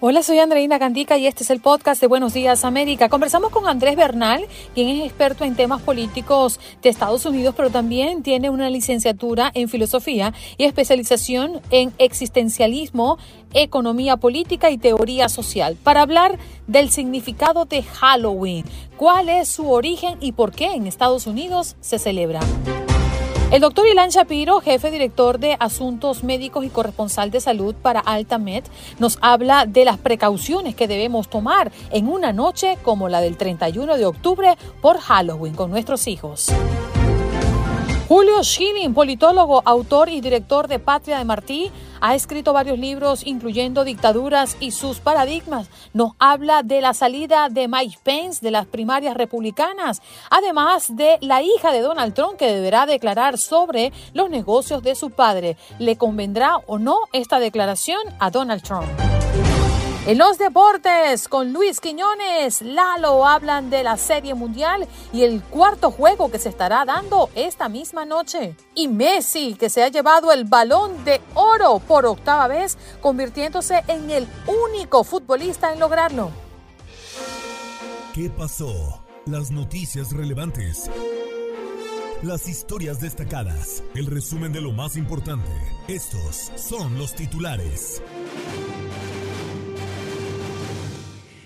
Hola, soy Andreina Candica y este es el podcast de Buenos Días América. Conversamos con Andrés Bernal, quien es experto en temas políticos de Estados Unidos, pero también tiene una licenciatura en filosofía y especialización en existencialismo, economía política y teoría social, para hablar del significado de Halloween, cuál es su origen y por qué en Estados Unidos se celebra. El doctor Ilan Shapiro, jefe director de Asuntos Médicos y corresponsal de salud para Altamed, nos habla de las precauciones que debemos tomar en una noche como la del 31 de octubre por Halloween con nuestros hijos. Julio Schilling, politólogo, autor y director de Patria de Martí, ha escrito varios libros, incluyendo Dictaduras y sus paradigmas. Nos habla de la salida de Mike Pence de las primarias republicanas, además de la hija de Donald Trump que deberá declarar sobre los negocios de su padre. ¿Le convendrá o no esta declaración a Donald Trump? En los deportes, con Luis Quiñones, Lalo hablan de la Serie Mundial y el cuarto juego que se estará dando esta misma noche. Y Messi, que se ha llevado el balón de oro por octava vez, convirtiéndose en el único futbolista en lograrlo. ¿Qué pasó? Las noticias relevantes. Las historias destacadas. El resumen de lo más importante. Estos son los titulares.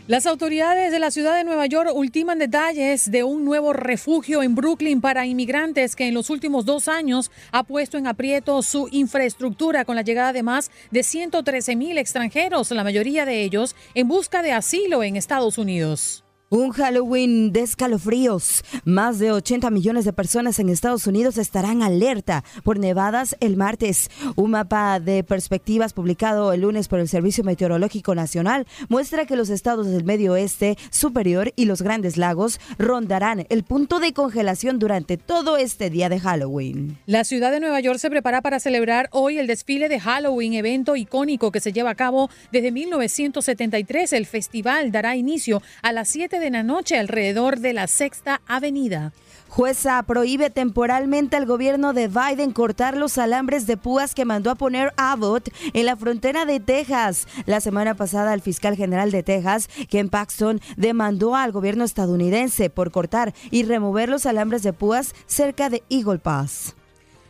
Las autoridades de la ciudad de Nueva York ultiman detalles de un nuevo refugio en Brooklyn para inmigrantes que en los últimos dos años ha puesto en aprieto su infraestructura con la llegada de más de 113 mil extranjeros, la mayoría de ellos en busca de asilo en Estados Unidos. Un Halloween de escalofríos. Más de 80 millones de personas en Estados Unidos estarán alerta por nevadas el martes. Un mapa de perspectivas publicado el lunes por el Servicio Meteorológico Nacional muestra que los estados del medio oeste superior y los grandes lagos rondarán el punto de congelación durante todo este día de Halloween. La ciudad de Nueva York se prepara para celebrar hoy el desfile de Halloween, evento icónico que se lleva a cabo desde 1973. El festival dará inicio a las 7 de la noche alrededor de la Sexta Avenida. Jueza prohíbe temporalmente al gobierno de Biden cortar los alambres de púas que mandó a poner Abbott en la frontera de Texas. La semana pasada, el fiscal general de Texas, Ken Paxton, demandó al gobierno estadounidense por cortar y remover los alambres de púas cerca de Eagle Pass.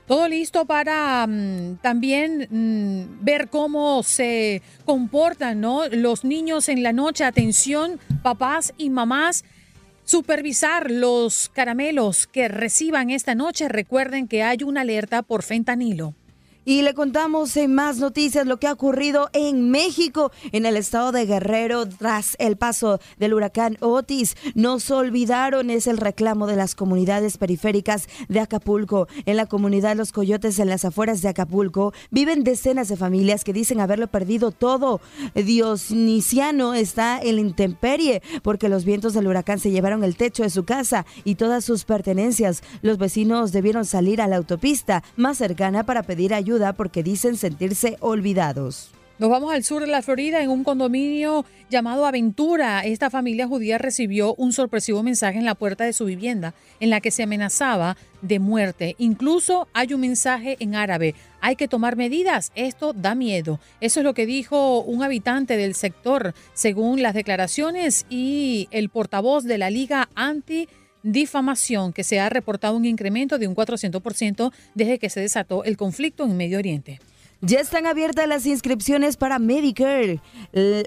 Todo listo para mm, también mm, ver cómo se comportan los niños en la noche. Atención, papás y mamás. Supervisar los caramelos que reciban esta noche. Recuerden que hay una alerta por fentanilo. Y le contamos en más noticias lo que ha ocurrido en México, en el estado de Guerrero, tras el paso del huracán Otis. No se olvidaron, es el reclamo de las comunidades periféricas de Acapulco. En la comunidad Los Coyotes, en las afueras de Acapulco, viven decenas de familias que dicen haberlo perdido todo. Dionisiano está en intemperie porque los vientos del huracán se llevaron el techo de su casa y todas sus pertenencias. Los vecinos debieron salir a la autopista más cercana para pedir ayuda porque dicen sentirse olvidados. Nos vamos al sur de la Florida, en un condominio llamado Aventura. Esta familia judía recibió un sorpresivo mensaje en la puerta de su vivienda en la que se amenazaba de muerte. Incluso hay un mensaje en árabe. Hay que tomar medidas. Esto da miedo. Eso es lo que dijo un habitante del sector, según las declaraciones y el portavoz de la Liga Anti difamación que se ha reportado un incremento de un 400% desde que se desató el conflicto en Medio Oriente. Ya están abiertas las inscripciones para Medicare.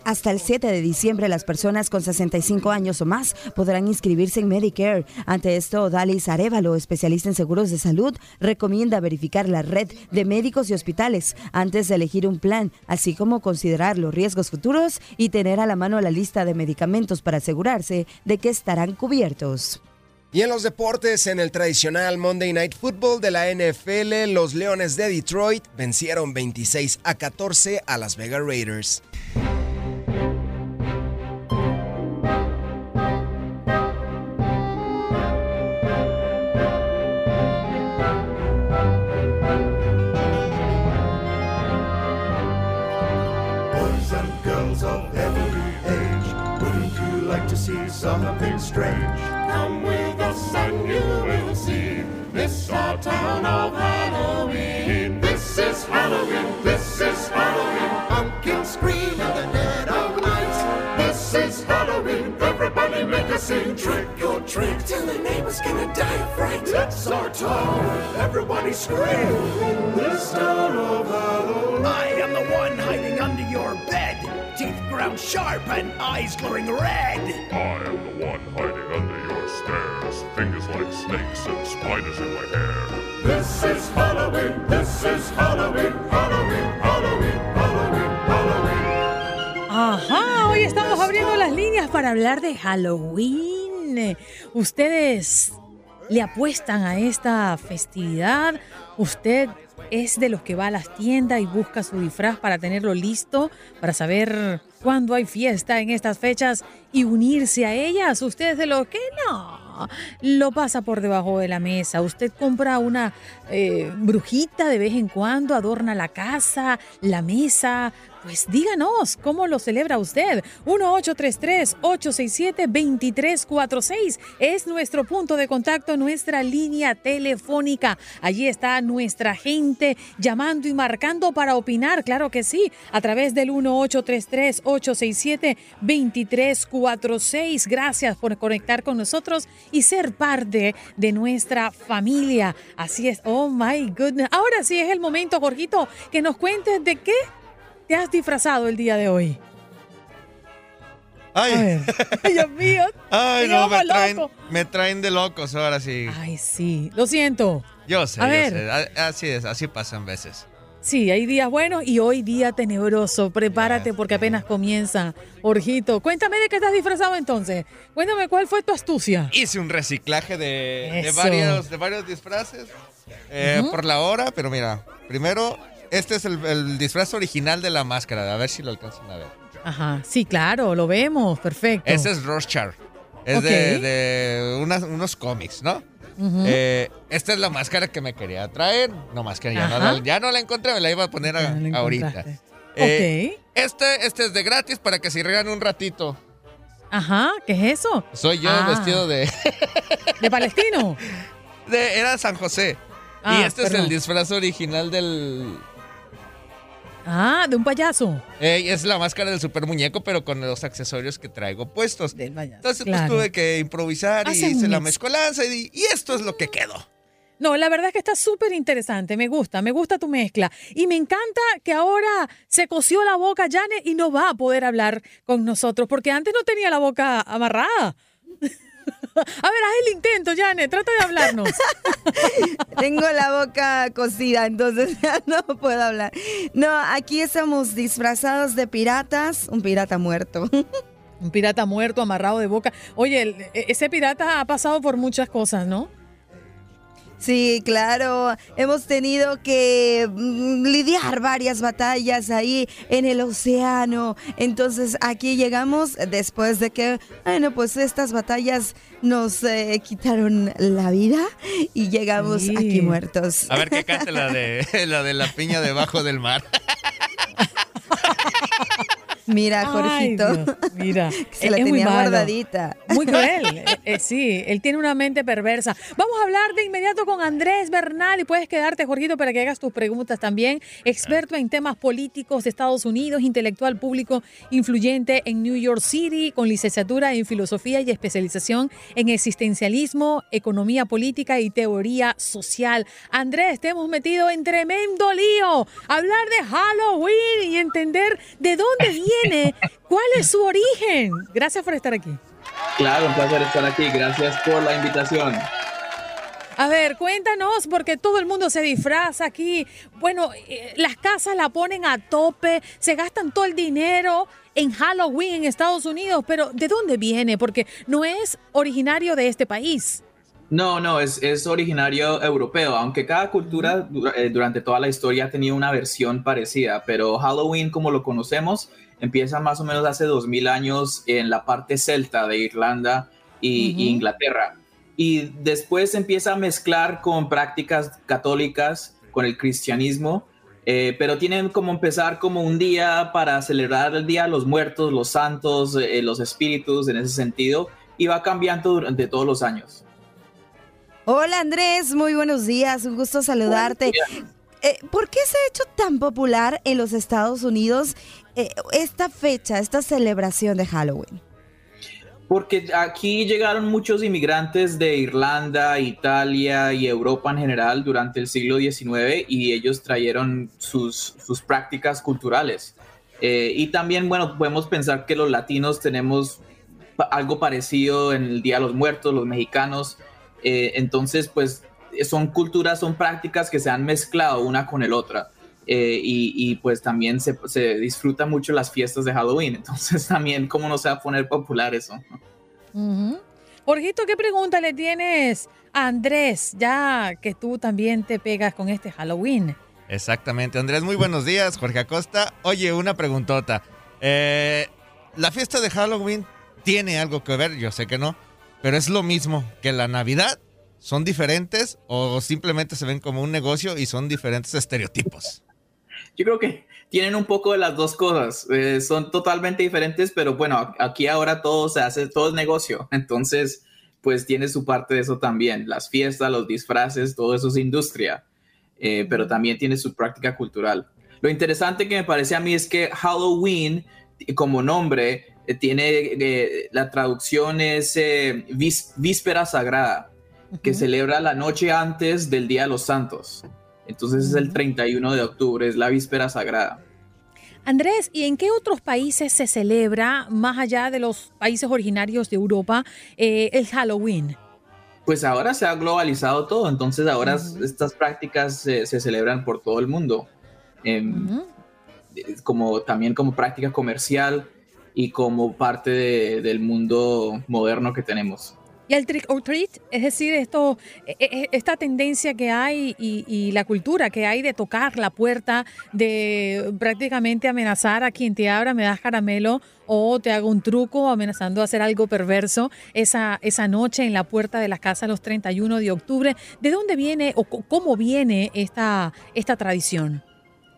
Hasta el 7 de diciembre las personas con 65 años o más podrán inscribirse en Medicare. Ante esto, Dalis Arevalo, especialista en seguros de salud, recomienda verificar la red de médicos y hospitales antes de elegir un plan, así como considerar los riesgos futuros y tener a la mano la lista de medicamentos para asegurarse de que estarán cubiertos. Y en los deportes, en el tradicional Monday Night Football de la NFL, los Leones de Detroit vencieron 26 a 14 a Las Vegas Raiders. Boys and girls of every age, wouldn't you like to see something strange? Come with us and you will see this our town of Halloween. This is Halloween, this is Halloween. Pumpkins scream in the dead of night. This is Halloween, everybody make a scene. Trick or treat till the neighbors gonna die of fright. It's our town, everybody scream this town of Halloween. I am the one hiding under your bed, teeth ground sharp and eyes glowing red. I am the one hiding under stairs, fingers like snakes and spiders in my hair. This is Halloween, this is Halloween, Halloween, Halloween, Halloween, Halloween. Ajá, hoy estamos abriendo las líneas para hablar de Halloween. ¿Ustedes le apuestan a esta festividad? ¿Usted es de los que va a las tiendas y busca su disfraz para tenerlo listo, para saber cuándo hay fiesta en estas fechas y unirse a ellas? ¿Usted es de los que no? Lo pasa por debajo de la mesa. Usted compra una eh, brujita de vez en cuando, adorna la casa, la mesa. Pues díganos, ¿cómo lo celebra usted? 1-833-867-2346 es nuestro punto de contacto, nuestra línea telefónica. Allí está nuestra gente llamando y marcando para opinar, claro que sí, a través del 1-833-867-2346. Gracias por conectar con nosotros y ser parte de nuestra familia. Así es, oh my goodness. Ahora sí es el momento, Jorgito, que nos cuentes de qué te has disfrazado el día de hoy? Ay, A ver. Ay, Dios mío. Ay me no, me traen, loco. me traen de locos ahora sí. Ay, sí. Lo siento. Yo sé, A yo ver. sé. Así es, así pasan veces. Sí, hay días buenos y hoy día tenebroso. Prepárate porque apenas comienza. Jorgito, cuéntame de qué estás disfrazado entonces. Cuéntame cuál fue tu astucia. Hice un reciclaje de, varios, de varios disfraces eh, por la hora, pero mira, primero, este es el, el disfraz original de la máscara, a ver si lo alcanzan a ver. Ajá, sí, claro, lo vemos. Perfecto. Ese es Rorschach. Es de, de unas- unos cómics, ¿no? Eh, esta es la máscara que me quería traer. No más que ya no, la, ya no la encontré, me la iba a poner a- ahorita. Eh, este, este es de gratis para que se riegan un ratito. Ajá, ¿qué es eso? Soy yo Ah. vestido de, ¿De palestino? de- Era San José. Ah, y este es el disfraz original del. Ah, de un payaso. eh, es la máscara del super muñeco, pero con los accesorios que traigo puestos. Entonces, pues claro. tuve que improvisar y Hacen hice la mezcolanza y, y esto es lo que quedó. No, la verdad es que está súper interesante. Me gusta, me gusta tu mezcla. Y me encanta que ahora se cosió la boca Janet y no va a poder hablar con nosotros, porque antes no tenía la boca amarrada. A ver, haz el intento, Janet, trata de hablarnos. Tengo la boca cosida, entonces ya no puedo hablar. No, aquí estamos disfrazados de piratas, un pirata muerto. Un pirata muerto, amarrado de boca. Oye, e- ese pirata ha pasado por muchas cosas, ¿no? Sí, claro, hemos tenido que mm, lidiar varias batallas ahí en el océano. Entonces aquí llegamos después de que, bueno, pues estas batallas nos eh, quitaron la vida y llegamos Sí. aquí muertos. A ver qué cante la de la de la piña debajo del mar. Mira, Ay, Jorgito. Dios, mira, Se es- la es muy tenía guardadita. Muy cruel, eh, eh, sí, él tiene una mente perversa. Vamos a hablar de inmediato con Andrés Bernal y puedes quedarte, Jorgito, para que hagas tus preguntas también. Experto en temas políticos de Estados Unidos, intelectual público influyente en New York City, con licenciatura en filosofía y especialización en existencialismo, economía política y teoría social. Andrés, te hemos metido en tremendo lío. Hablar de Halloween y entender de dónde viene, cuál es su origen. Gracias por estar aquí. Claro, un placer estar aquí. Gracias por la invitación. A ver, cuéntanos, porque todo el mundo se disfraza aquí. Bueno, eh, las casas la ponen a tope, se gastan todo el dinero en Halloween en Estados Unidos, pero ¿de dónde viene? Porque no es originario de este país. No, no, es, es originario europeo, aunque cada cultura eh, durante toda la historia ha tenido una versión parecida, pero Halloween como lo conocemos empieza más o menos hace 2000 años en la parte celta de Irlanda y, Inglaterra. Y después empieza a mezclar con prácticas católicas, con el cristianismo, eh, pero tienen como empezar como un día para celebrar el Día de los Muertos, los santos, eh, los espíritus en ese sentido, y va cambiando durante todos los años. Hola Andrés, muy buenos días, un gusto saludarte. Eh, ¿Por qué se ha hecho tan popular en los Estados Unidos eh, esta fecha, esta celebración de Halloween? Porque aquí llegaron muchos inmigrantes de Irlanda, Italia y Europa en general durante el siglo XIX y ellos trajeron sus, sus prácticas culturales. Eh, y también, bueno, podemos pensar que los latinos tenemos algo parecido en el Día de los Muertos, los mexicanos. Eh, entonces, pues son culturas, son prácticas que se han mezclado una con el otra. Eh, y, y, pues también se, se disfruta mucho las fiestas de Halloween. Entonces también, ¿cómo no se va a poner popular eso? Ujú. Jorgito, ¿qué pregunta le tienes a Andrés, ya que tú también te pegas con este Halloween? Exactamente, Andrés, muy buenos días, Jorge Acosta. Oye, una preguntota. Eh, ¿La fiesta de Halloween tiene algo que ver? Yo sé que no, pero es lo mismo que la Navidad. ¿Son diferentes o simplemente se ven como un negocio y son diferentes estereotipos? Yo creo que tienen un poco de las dos cosas. Eh, son totalmente diferentes, pero bueno, aquí ahora todo se hace, todo es negocio. Entonces, pues tiene su parte de eso también. Las fiestas, los disfraces, todo eso es industria, eh, pero también tiene su práctica cultural. Lo interesante que me parece a mí es que Halloween, como nombre, eh, tiene eh, la traducción es eh, vis- víspera sagrada, que celebra la noche antes del Día de los Santos. Entonces es el 31 de octubre, es la víspera sagrada. Andrés, ¿y en qué otros países se celebra, más allá de los países originarios de Europa, eh, el Halloween? Pues ahora se ha globalizado todo, entonces ahora estas prácticas se- se celebran por todo el mundo, em, eh, como también como práctica comercial y como parte de- del mundo moderno que tenemos. Y el trick or treat, es decir, esto, e- e- esta tendencia que hay y, la cultura que hay de tocar la puerta, de prácticamente amenazar a quien te abra, me das caramelo o te hago un truco amenazando a hacer algo perverso esa, esa noche en la puerta de las casas los 31 de octubre. ¿De dónde viene o cómo viene esta, esta tradición?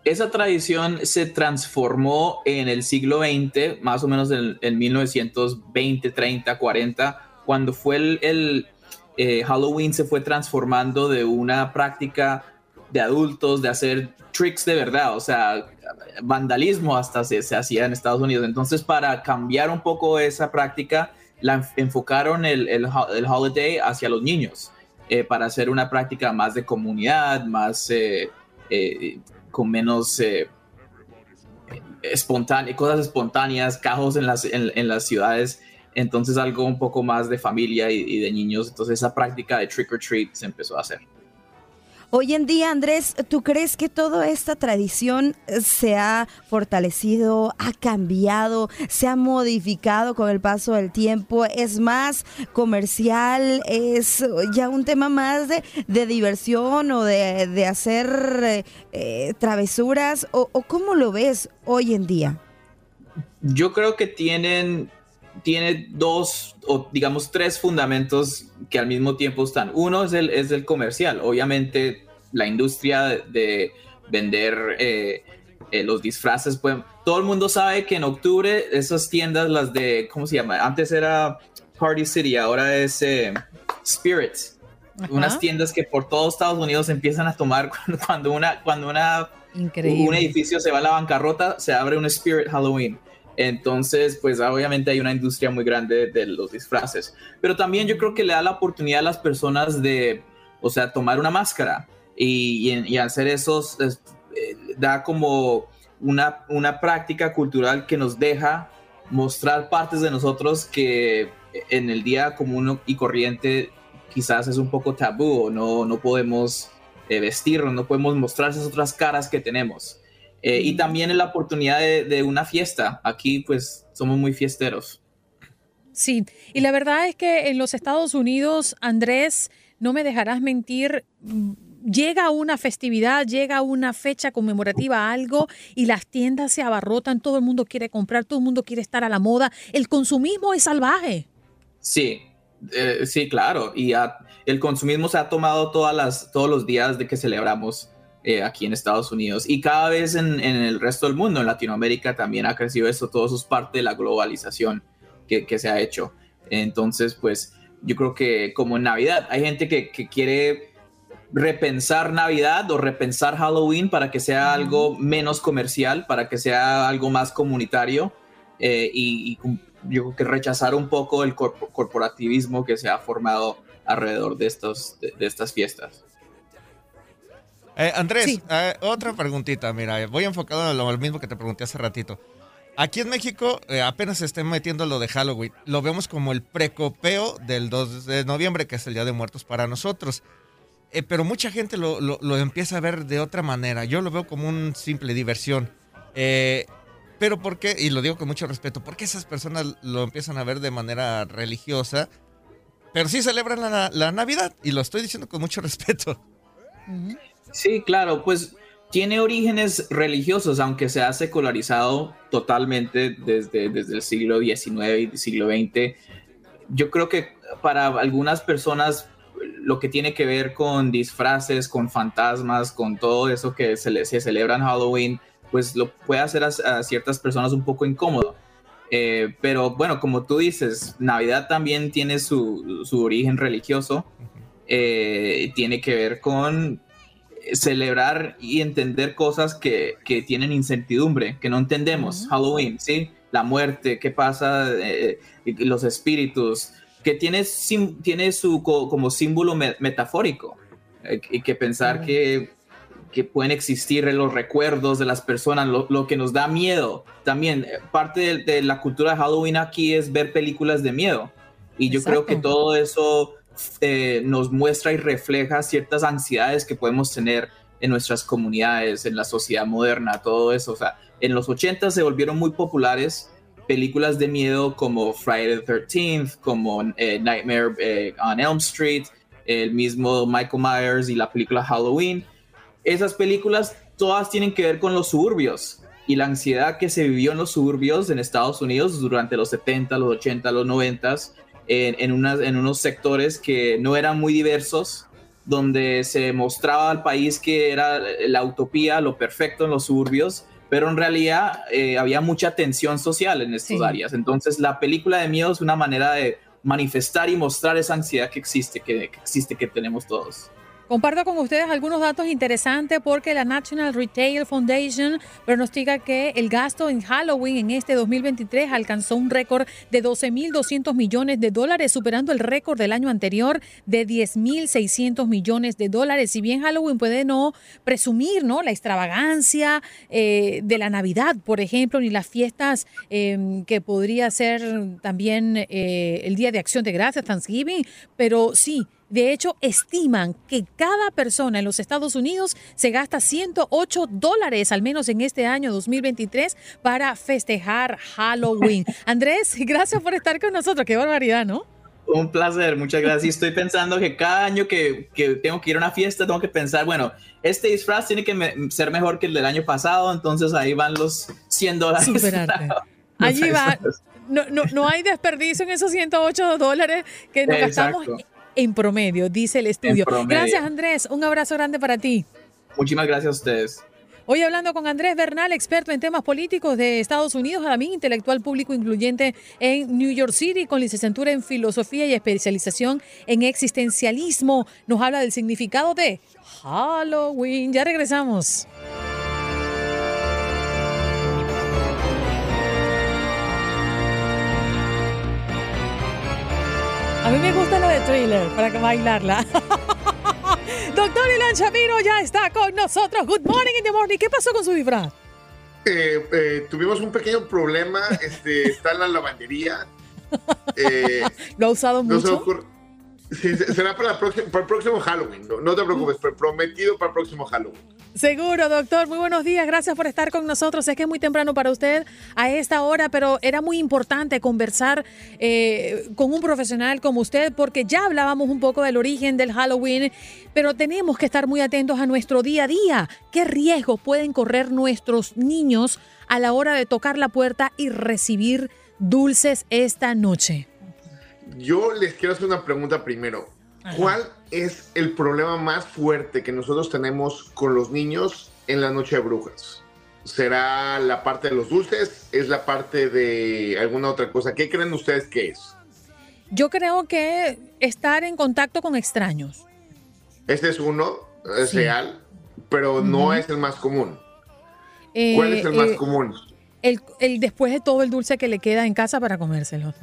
Esa tradición se transformó en el siglo XX, más o menos en, en 1920, 30, 40, cuando fue el, eh, Halloween se fue transformando de una práctica de adultos, de hacer tricks de verdad, o sea, vandalismo hasta se, se hacía en Estados Unidos. Entonces, para cambiar un poco esa práctica, la enf- enfocaron el, el, ho- el holiday hacia los niños, eh, para hacer una práctica más de comunidad, más... eh, eh, con menos espontane- cosas espontáneas, cajos en las, en las ciudades, entonces algo un poco más de familia y, y de niños, entonces esa práctica de trick or treat se empezó a hacer. Hoy en día, Andrés, ¿tú crees que toda esta tradición se ha fortalecido, ha cambiado, se ha modificado con el paso del tiempo? ¿Es más comercial? ¿Es ya un tema más de, de diversión o de, de hacer eh, eh, travesuras? ¿O, ¿O cómo lo ves hoy en día? Yo creo que tienen, tiene dos o digamos tres fundamentos que al mismo tiempo están. Uno es el, es el comercial. Obviamente la industria de, de vender eh, eh, los disfraces, pues todo el mundo sabe que en octubre esas tiendas, las de, ¿cómo se llama? Antes era Party City, ahora es eh, Spirit. Unas tiendas que por todo Estados Unidos empiezan a tomar cuando una, cuando una, un edificio se va a la bancarrota, se abre un Spirit Halloween. Entonces, pues obviamente hay una industria muy grande de los disfraces. Pero también yo creo que le da la oportunidad a las personas de, o sea, tomar una máscara y, y, hacer esos, eh, da como una, una práctica cultural que nos deja mostrar partes de nosotros que en el día común y corriente quizás es un poco tabú no, no podemos eh, vestirnos, no podemos mostrar esas otras caras que tenemos. Eh, y también en la oportunidad de, una fiesta. Aquí pues somos muy fiesteros. Sí, y la verdad es que en los Estados Unidos, Andrés, no me dejarás mentir, mm, llega una festividad, llega una fecha conmemorativa, algo, y las tiendas se abarrotan, todo el mundo quiere comprar, todo el mundo quiere estar a la moda. El consumismo es salvaje. Sí, eh, sí, claro. Y el consumismo se ha tomado todas las, todos los días de que celebramos eh, aquí en Estados Unidos y cada vez en, el resto del mundo, en Latinoamérica también ha crecido eso, todo eso es parte de la globalización que, se ha hecho. Entonces, pues yo creo que como en Navidad, hay gente que, quiere repensar Navidad o repensar Halloween para que sea algo menos comercial, para que sea algo más comunitario eh, y, yo creo que rechazar un poco el corporativismo que se ha formado alrededor de, estos, de estas fiestas. Eh, Andrés, eh, otra preguntita, mira, voy enfocado en lo mismo que te pregunté hace ratito. Aquí en México eh, apenas se está metiendo lo de Halloween. Lo vemos como el precopeo del 2 de noviembre, que es el Día de Muertos para nosotros. pero mucha gente lo, lo, empieza a ver de otra manera. Yo lo veo como un simple diversión. pero ¿por qué? Y lo digo con mucho respeto. ¿Por qué esas personas lo empiezan a ver de manera religiosa? Pero sí celebran la, Navidad. Y lo estoy diciendo con mucho respeto. Sí, claro, pues tiene orígenes religiosos, aunque se ha secularizado totalmente desde, desde el siglo XIX y siglo XX. Yo creo que para algunas personas lo que tiene que ver con disfraces, con fantasmas, con todo eso que se, se celebra en Halloween, pues lo puede hacer a, ciertas personas un poco incómodo. Eh, pero bueno, como tú dices, Navidad también tiene su, su origen religioso. Eh, tiene que ver con celebrar y entender cosas que, que tienen incertidumbre, que no entendemos. Halloween, ¿sí? La muerte, qué pasa, eh, los espíritus, que tiene, tiene su como símbolo metafórico. Eh, y que pensar que, que, pueden existir los recuerdos de las personas, lo, que nos da miedo. También eh, parte de, la cultura de Halloween aquí es ver películas de miedo. Y yo creo que todo eso eh, nos muestra y refleja ciertas ansiedades que podemos tener en nuestras comunidades, en la sociedad moderna, todo eso. O sea, en los 80 se volvieron muy populares películas de miedo como Friday the 13th, como eh, Nightmare eh, on Elm Street, el mismo Michael Myers y la película Halloween. Esas películas todas tienen que ver con los suburbios y la ansiedad que se vivió en los suburbios en Estados Unidos durante los 70, los 80, los 90 en, en unos sectores que no eran muy diversos, donde se mostraba al país que era la utopía, lo perfecto en los suburbios, pero en realidad eh, había mucha tensión social en estas áreas. Entonces la película de miedo es una manera de manifestar y mostrar esa ansiedad que existe, que, que existe, que tenemos todos. Comparto con ustedes algunos datos interesantes porque la National Retail Foundation pronostica que el gasto en Halloween en este 2023 alcanzó un récord de 12.200 millones de dólares, superando el récord del año anterior de 10.600 millones de dólares. Si bien Halloween puede no presumir ¿no? la extravagancia eh, de la Navidad, por ejemplo, ni las fiestas em, que podría ser también eh, el Día de Acción de Gracias, Thanksgiving, pero sí de hecho, estiman que cada persona en los Estados Unidos se gasta 108 dólares, al menos en este año 2023, para festejar Halloween. Andrés, gracias por estar con nosotros. Qué barbaridad, ¿no? Un placer, muchas gracias. Estoy pensando que cada año que, tengo que ir a una fiesta, tengo que pensar, bueno, este disfraz tiene que ser mejor que el del año pasado, entonces ahí van los 100 dólares. Allí va. No, no, no, hay desperdicio en esos 108 dólares que nos gastamos en promedio, dice el estudio. Gracias, Andrés. Un abrazo grande para ti. Muchísimas gracias a ustedes. Hoy hablando con Andrés Bernal, experto en temas políticos de Estados Unidos, también intelectual público incluyente en New York City, con licenciatura en filosofía y especialización en existencialismo. Nos habla del significado de Halloween. Ya regresamos. A mí me gusta la de thriller para que bailarla. Doctor Ilan Shamiro ya está con nosotros. Good morning in the morning. ¿Qué pasó con su disfraz? Eh, eh, tuvimos un pequeño problema. Este, está en la lavandería. Eh, ¿Lo ha usado no mucho? Será para, para el próximo Halloween. No, te preocupes, prometido para el próximo Halloween. Seguro, doctor. Muy buenos días. Gracias por estar con nosotros. Sé que es muy temprano para usted a esta hora, pero era muy importante conversar eh, con un profesional como usted porque ya hablábamos un poco del origen del Halloween, pero tenemos que estar muy atentos a nuestro día a día. ¿Qué riesgos pueden correr nuestros niños a la hora de tocar la puerta y recibir dulces esta noche? Yo les quiero hacer una pregunta primero. ¿Cuál es el problema más fuerte que nosotros tenemos con los niños en la noche de brujas? ¿Será la parte de los dulces? ¿Es la parte de alguna otra cosa? ¿Qué creen ustedes que es? Yo creo que estar en contacto con extraños. Este es uno, es Sí. real, pero no es el más común. Eh, ¿Cuál es el más eh, común? El, el después de todo el dulce que le queda en casa para comérselo.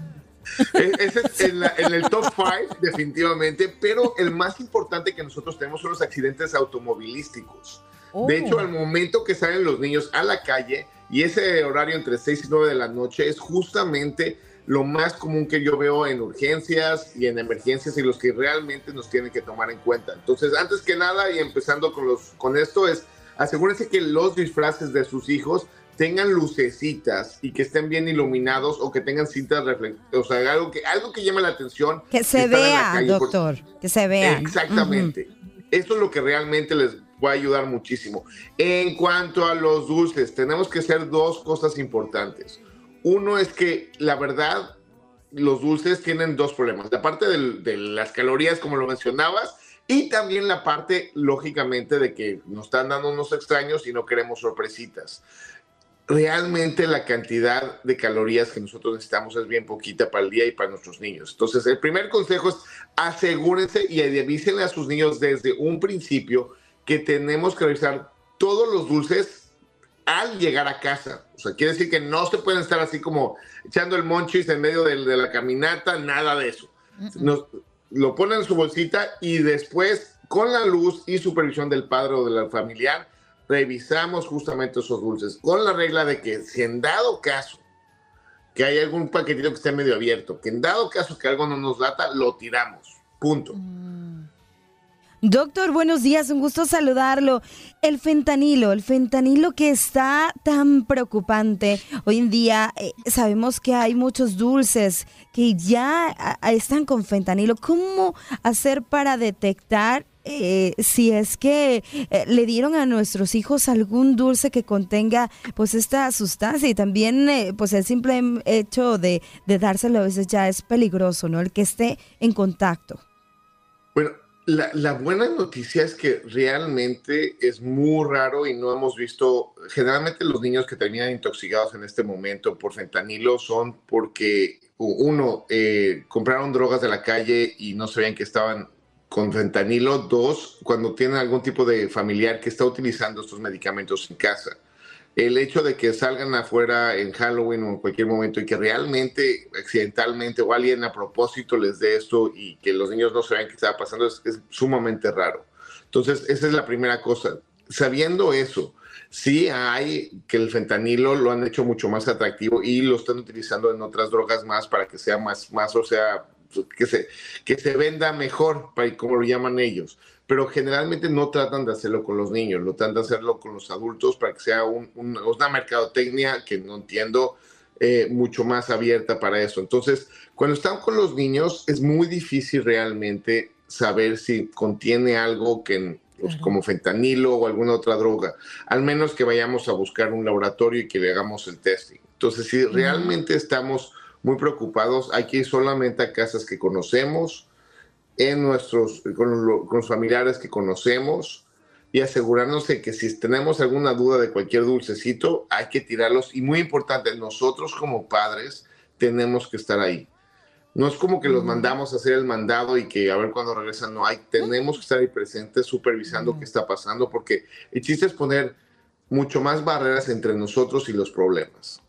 E- Ese es en, la- en el top 5, definitivamente, pero el más importante que nosotros tenemos son los accidentes automovilísticos. Oh. De hecho, al momento que salen los niños a la calle y ese horario entre 6 y 9 de la noche es justamente lo más común que yo veo en urgencias y en emergencias y los que realmente nos tienen que tomar en cuenta. Entonces, antes que nada y empezando con, los, con esto es, asegúrense que los disfraces de sus hijos tengan lucecitas y que estén bien iluminados o que tengan cintas reflectoras, o sea, algo que, algo que llame la atención. Que se vea, doctor. Que se vea. Exactamente. Eso es lo que realmente les va a ayudar muchísimo. En cuanto a los dulces, tenemos que hacer dos cosas importantes. Uno es que la verdad, los dulces tienen dos problemas. La parte de las calorías, como lo mencionabas, y también la parte, lógicamente, de que nos están dando unos extraños y no queremos sorpresitas. Realmente la cantidad de calorías que nosotros necesitamos es bien poquita para el día y para nuestros niños. Entonces, el primer consejo es asegúrense y avísenle a sus niños desde un principio que tenemos que revisar todos los dulces al llegar a casa. O sea, quiere decir que no se pueden estar así como echando el monchis en medio de, la caminata, nada de eso. Nos- lo ponen en su bolsita y después, con la luz y supervisión del padre o del familiar, revisamos justamente esos dulces. Con la regla de que si en dado caso que hay algún paquetito que esté medio abierto, que en dado caso que algo no nos lata, lo tiramos. Punto. Doctor, buenos días, un gusto saludarlo. El fentanilo, el fentanilo que está tan preocupante. Hoy en día eh, sabemos que hay muchos dulces que ya a- a- están con fentanilo. ¿Cómo hacer para detectar eh, si es que eh, le dieron a nuestros hijos algún dulce que contenga pues esta sustancia? Y también eh, pues el simple hecho de, de dárselo a veces ya es peligroso, ¿no? El que esté en contacto. Bueno, la, la buena noticia es que realmente es muy raro y no hemos visto, generalmente los niños que terminan intoxicados en este momento por fentanilo son porque, uno, eh, compraron drogas de la calle y no sabían que estaban con fentanilo. Dos, cuando tienen algún tipo de familiar que está utilizando estos medicamentos en casa. El hecho de que salgan afuera en Halloween o en cualquier momento y que realmente, accidentalmente o alguien a propósito les dé esto y que los niños no saben qué estaba pasando es, es sumamente raro. Entonces, esa es la primera cosa. Sabiendo eso, sí hay que el fentanilo lo han hecho mucho más atractivo y lo están utilizando en otras drogas más para que sea más, más o sea, que se, que se venda mejor, para, como lo llaman ellos. Pero generalmente no tratan de hacerlo con los niños, lo tratan de hacerlo con los adultos para que sea un- un- una mercadotecnia que no entiendo eh, mucho más abierta para eso. Entonces, cuando están con los niños es muy difícil realmente saber si contiene algo que pues, como fentanilo o alguna otra droga, al menos que vayamos a buscar un laboratorio y que le hagamos el testing. Entonces, si realmente estamos muy preocupados, hay que ir solamente a casas que conocemos, en nuestros, con, lo- con los familiares que conocemos, y asegurarnos de que si tenemos alguna duda de cualquier dulcecito, hay que tirarlos. Y muy importante, nosotros como padres tenemos que estar ahí. No es como que los mandamos a hacer el mandado y que a ver cuándo regresan. No, hay, tenemos que estar ahí presentes, supervisando qué está pasando, porque el chiste es poner mucho más barreras entre nosotros y los problemas.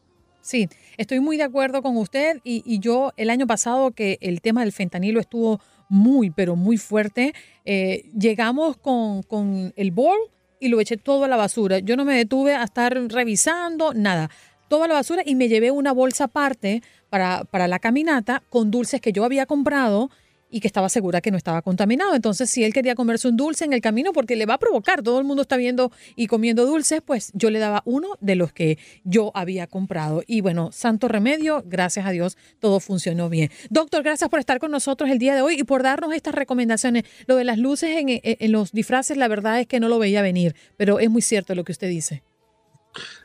Sí, estoy muy de acuerdo con usted y, yo el año pasado que el tema del fentanilo estuvo muy, pero muy fuerte, eh, llegamos con, con el bol y lo eché todo a la basura. Yo no me detuve a estar revisando, nada. Todo a la basura y me llevé una bolsa aparte para, para la caminata con dulces que yo había comprado y que estaba segura que no estaba contaminado. Entonces, si él quería comerse un dulce en el camino porque le va a provocar, todo el mundo está viendo y comiendo dulces, pues yo le daba uno de los que yo había comprado. Y bueno, santo remedio, gracias a Dios, todo funcionó bien. Doctor, gracias por estar con nosotros el día de hoy y por darnos estas recomendaciones. Lo de las luces en, en los disfraces, la verdad es que no lo veía venir, pero es muy cierto lo que usted dice.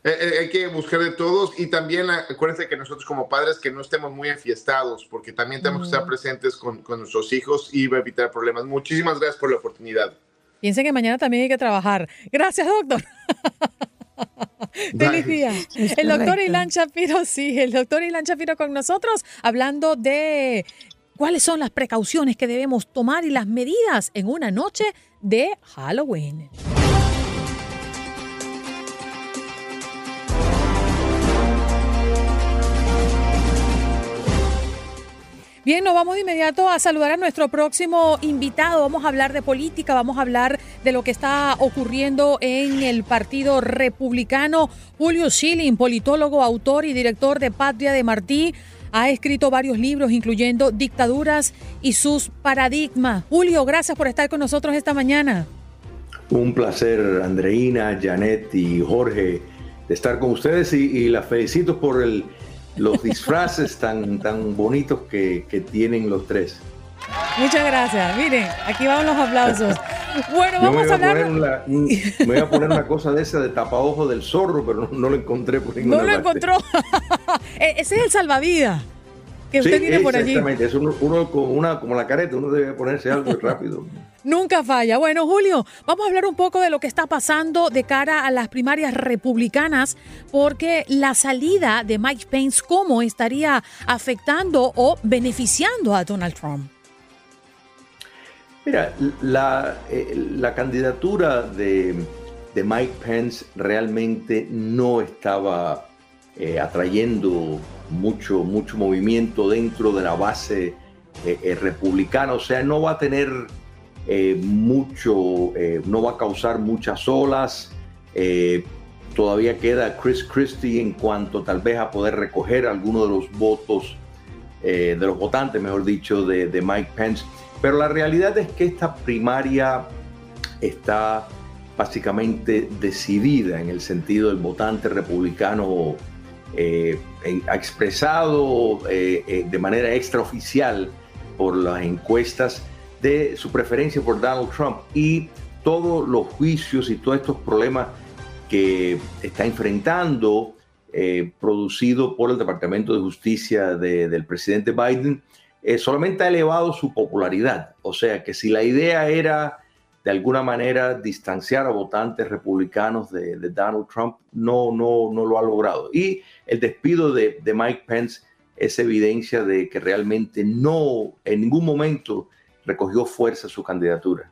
Eh, eh, hay que buscar de todos y también acuérdense que nosotros como padres que no estemos muy enfiestados porque también tenemos que estar presentes con, con nuestros hijos y evitar problemas. Muchísimas gracias por la oportunidad. Piensen que mañana también hay que trabajar. Gracias, doctor. Feliz día. El doctor Ilan Shapiro, sí, el doctor Ilan Shapiro con nosotros hablando de cuáles son las precauciones que debemos tomar y las medidas en una noche de Halloween. Bien, nos vamos de inmediato a saludar a nuestro próximo invitado. Vamos a hablar de política, vamos a hablar de lo que está ocurriendo en el Partido Republicano. Julio Schilling, politólogo, autor y director de Patria de Martí, ha escrito varios libros, incluyendo Dictaduras y sus paradigmas. Julio, gracias por estar con nosotros esta mañana. Un placer, Andreina, Janet y Jorge, de estar con ustedes y, y las felicito por el los disfraces tan, tan bonitos que, que tienen los tres. Muchas gracias. Miren, aquí van los aplausos. Bueno, vamos a hablar. me voy a poner una cosa de esa de tapaojo del zorro, pero no, no lo encontré por ninguna No lo parte. encontró. E, Ese es el salvavidas que usted Sí, tiene por allí. Exactamente, es uno, uno con una, como la careta, uno debe ponerse algo rápido. Nunca falla. Bueno, Julio, vamos a hablar un poco de lo que está pasando de cara a las primarias republicanas, porque la salida de Mike Pence, ¿cómo estaría afectando o beneficiando a Donald Trump? Mira, la, eh, la candidatura de, de Mike Pence realmente no estaba eh, atrayendo mucho, mucho movimiento dentro de la base eh, eh, republicana, o sea, no va a tener eh, mucho, no va a causar muchas olas. todavía queda Chris Christie en cuanto tal vez a poder recoger algunos de los votos, de los votantes, mejor dicho, de, de Mike Pence. Pero la realidad es que esta primaria está básicamente decidida en el sentido del votante republicano eh, expresado eh, eh, de manera extraoficial por las encuestas de su preferencia por Donald Trump y todos los juicios y todos estos problemas que está enfrentando eh, producido por el Departamento de Justicia de- del presidente Biden, solamente ha elevado su popularidad. O sea que si la idea era de alguna manera distanciar a votantes republicanos de, Donald Trump, no, no, no lo ha logrado. Y el despido de, de Mike Pence es evidencia de que realmente no, en ningún momento recogió fuerza su candidatura.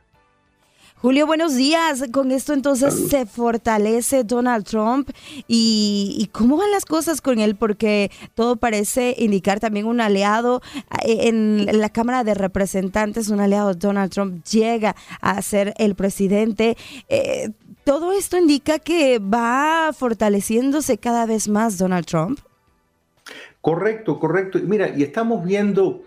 Julio, buenos días. Con esto entonces Salud. se fortalece Donald Trump y, y cómo van las cosas con él porque todo parece indicar también un aliado eh, en la Cámara de Representantes, un aliado Donald Trump llega a ser el presidente. Eh, todo esto indica que va fortaleciéndose cada vez más Donald Trump. Correcto, correcto. Mira, y estamos viendo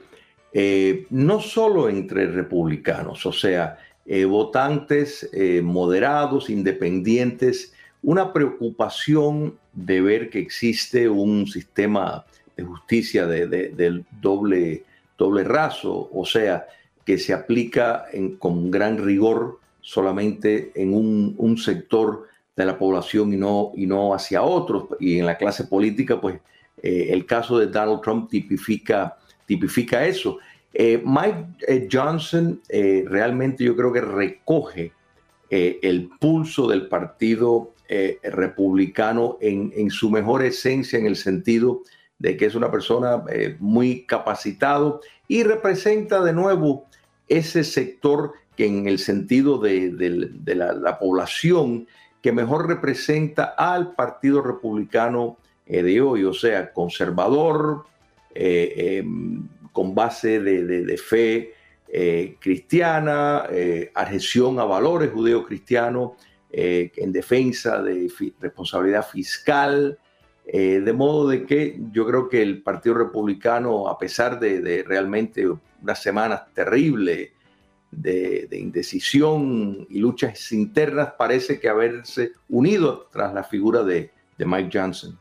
eh, no solo entre republicanos, o sea, eh, votantes eh, moderados, independientes, una preocupación de ver que existe un sistema de justicia de, de- del doble, doble raso, o sea, que se aplica en- con gran rigor solamente en un, un sector de la población y no, y no hacia otros. Y en la clase política, pues eh, el caso de Donald Trump tipifica, tipifica eso. Eh, Mike eh, Johnson eh, realmente yo creo que recoge eh, el pulso del partido republicano en, su mejor esencia, en el sentido de que es una persona muy capacitado y representa de nuevo ese sector que en el sentido de, la, población que mejor representa al Partido Republicano de hoy, o sea, conservador, em, con base de, fe eh, cristiana, eh, adhesión a valores judeo-cristianos, eh, en defensa de responsabilidad fiscal, de modo de que yo creo que el Partido Republicano, a pesar de, realmente unas semanas terribles de, indecisión y luchas internas, parece que haberse unido tras la figura de Mike Johnson.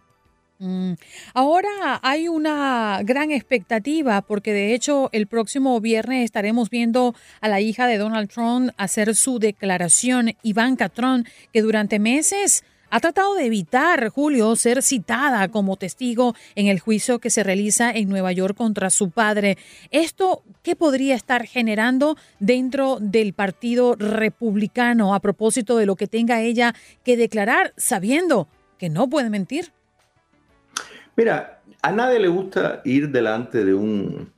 Mm. Ahora hay una gran expectativa porque de hecho el próximo viernes estaremos viendo a la hija de Donald Trump hacer su declaración, Ivanka Trump, que durante meses ha tratado de evitar, Julio, ser citada como testigo en el juicio que se realiza en Nueva York contra su padre. ¿Esto qué podría estar generando dentro del Partido Republicano a propósito de lo que tenga ella que declarar sabiendo que no puede mentir? Mira, a nadie le gusta ir delante de un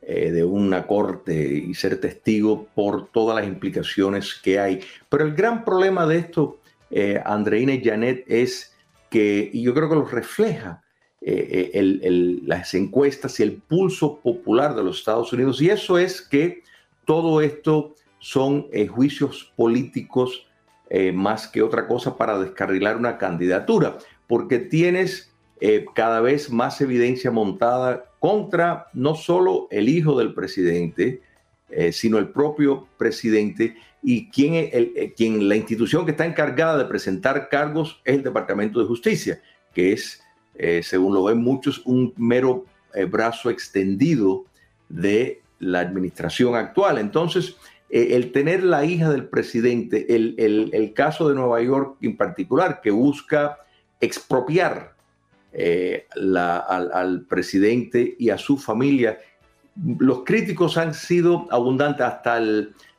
eh, de una corte y ser testigo por todas las implicaciones que hay. Pero el gran problema de esto, eh, Andreina y Janet, es que, y yo creo que lo refleja eh, las encuestas y el pulso popular de los Estados Unidos, y eso es que todo esto son juicios políticos más que otra cosa para descarrilar una candidatura, porque tienes eh, cada vez más evidencia montada contra no solo el hijo del presidente, eh, sino el propio presidente y quien, eh, quien la institución que está encargada de presentar cargos es el Departamento de Justicia, que es, según lo ven muchos, un mero brazo extendido de la administración actual. Entonces, el tener la hija del presidente, el, el caso de Nueva York en particular, que busca expropiar eh, al, presidente y a su familia. Los críticos han sido abundantes hasta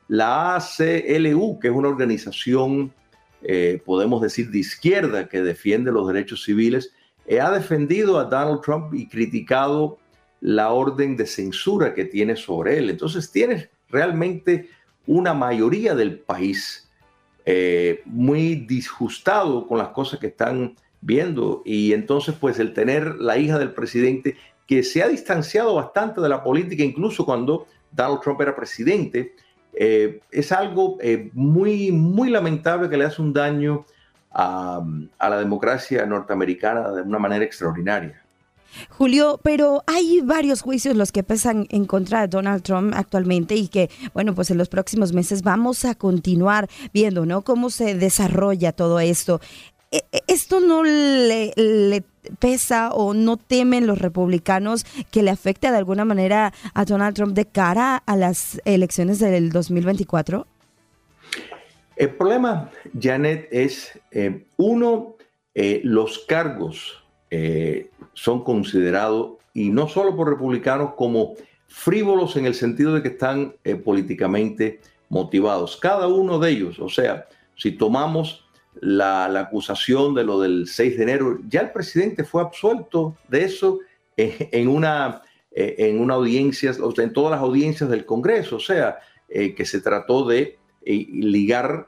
la ACLU, que es una organización, eh, podemos decir, de izquierda que defiende los derechos civiles, eh, ha defendido a Donald Trump y criticado la orden de censura que tiene sobre él. Entonces tienes realmente una mayoría del país muy disgustado con las cosas que están viendo. Y entonces, pues el tener la hija del presidente que se ha distanciado bastante de la política, incluso cuando Donald Trump era presidente, eh, es algo eh, muy, muy lamentable que le hace un daño a, a la democracia norteamericana de una manera extraordinaria. Julio, pero hay varios juicios los que pesan en contra de Donald Trump actualmente y que, bueno, pues en los próximos meses vamos a continuar viendo, ¿no? Cómo se desarrolla todo esto. E, e, ¿Esto no le, pesa o no temen los republicanos que le afecte de alguna manera a Donald Trump de cara a las elecciones del 2024? El problema, Janet, es, eh, uno, eh, los cargos eh, son considerados, y no solo por republicanos, como frívolos en el sentido de que están políticamente motivados. Cada uno de ellos, o sea, si tomamos la, acusación de lo del 6 de enero. Ya el presidente fue absuelto de eso en, una, eh, en una audiencia, en todas las audiencias del Congreso, o sea, eh, que se trató de eh, ligar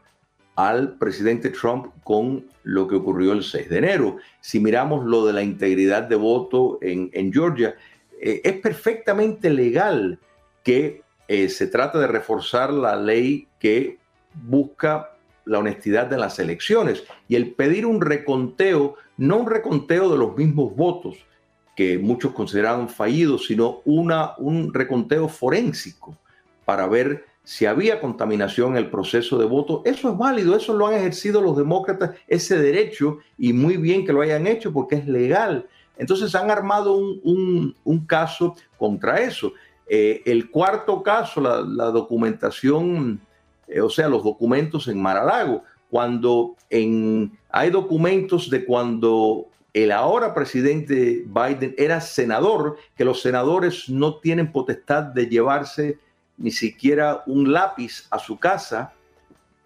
al presidente Trump con lo que ocurrió el 6 de enero. Si miramos lo de la integridad de voto en, Georgia, es perfectamente legal que se trate de reforzar la ley que busca la honestidad de las elecciones y el pedir un reconteo, no un reconteo de los mismos votos que muchos consideraban fallidos, sino una, un reconteo forénsico para ver si había contaminación en el proceso de voto. Eso es válido, eso lo han ejercido los demócratas, ese derecho, y muy bien que lo hayan hecho porque es legal. Entonces han armado un, caso contra eso. Eh, el cuarto caso, la documentación eh, o sea, los documentos en Maralago, cuando en, hay documentos de cuando el ahora presidente Biden era senador, que los senadores no tienen potestad de llevarse ni siquiera un lápiz a su casa,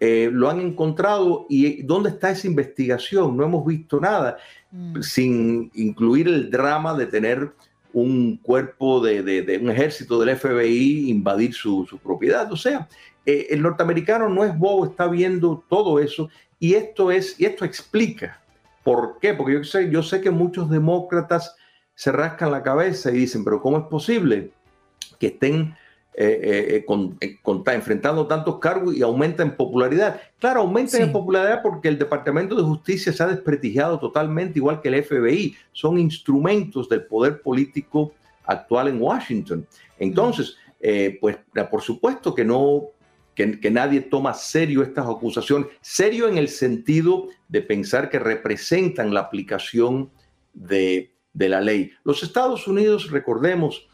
eh, lo han encontrado y ¿dónde está esa investigación? No hemos visto nada, Mm. sin incluir el drama de tener un cuerpo de, de- de un ejército del FBI invadir su, su propiedad. O sea, eh, el norteamericano no es bobo, está viendo todo eso y esto es y esto explica por qué. Porque yo sé, yo sé que muchos demócratas se rascan la cabeza y dicen, pero ¿cómo es posible que estén eh, eh, con- eh, con- ta- enfrentando tantos cargos y aumenta en popularidad. Claro, aumenta Sí. en popularidad porque el Departamento de Justicia se ha desprestigiado totalmente, igual que el FBI. Son instrumentos del poder político actual en Washington. Entonces, eh, pues por supuesto que no, que, nadie toma serio estas acusaciones, serio en el sentido de pensar que representan la aplicación de, de la ley. Los Estados Unidos, recordemos,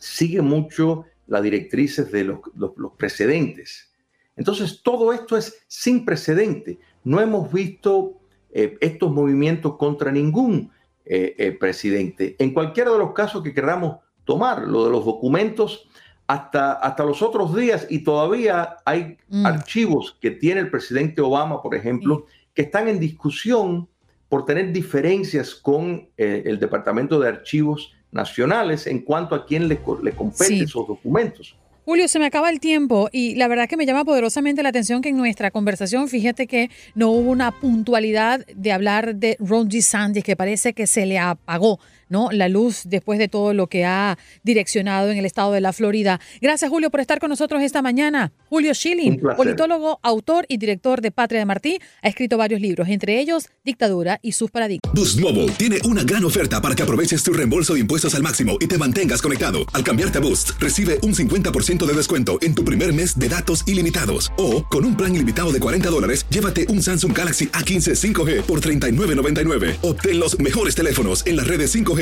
sigue mucho las directrices de los, los- los precedentes. Entonces, todo esto es sin precedente. No hemos visto eh, estos movimientos contra ningún eh, eh, presidente. En cualquiera de los casos que queramos tomar, lo de los documentos, hasta, hasta los otros días, y todavía hay Mm. archivos que tiene el presidente Obama, por ejemplo, que están en discusión por tener diferencias con eh, el Departamento de Archivos Nacionales en cuanto a quién le, le compete Sí. esos documentos. Julio, se me acaba el tiempo y la verdad que me llama poderosamente la atención que en nuestra conversación, fíjate que no hubo una puntualidad de hablar de Ron DeSantis, que parece que se le apagó, ¿no? La luz después de todo lo que ha direccionado en el estado de la Florida. Gracias, Julio, por estar con nosotros esta mañana. Julio Schilling, politólogo, autor y director de Patria de Martí, ha escrito varios libros, entre ellos Dictadura y sus paradigmas. Boost Mobile tiene una gran oferta para que aproveches tu reembolso de impuestos al máximo y te mantengas conectado. Al cambiarte a Boost, recibe un 50% de descuento en tu primer mes de datos ilimitados. O, con un plan ilimitado de 40 dólares, llévate un Samsung Galaxy A15 5G por $39.99. Obtén los mejores teléfonos en las redes 5G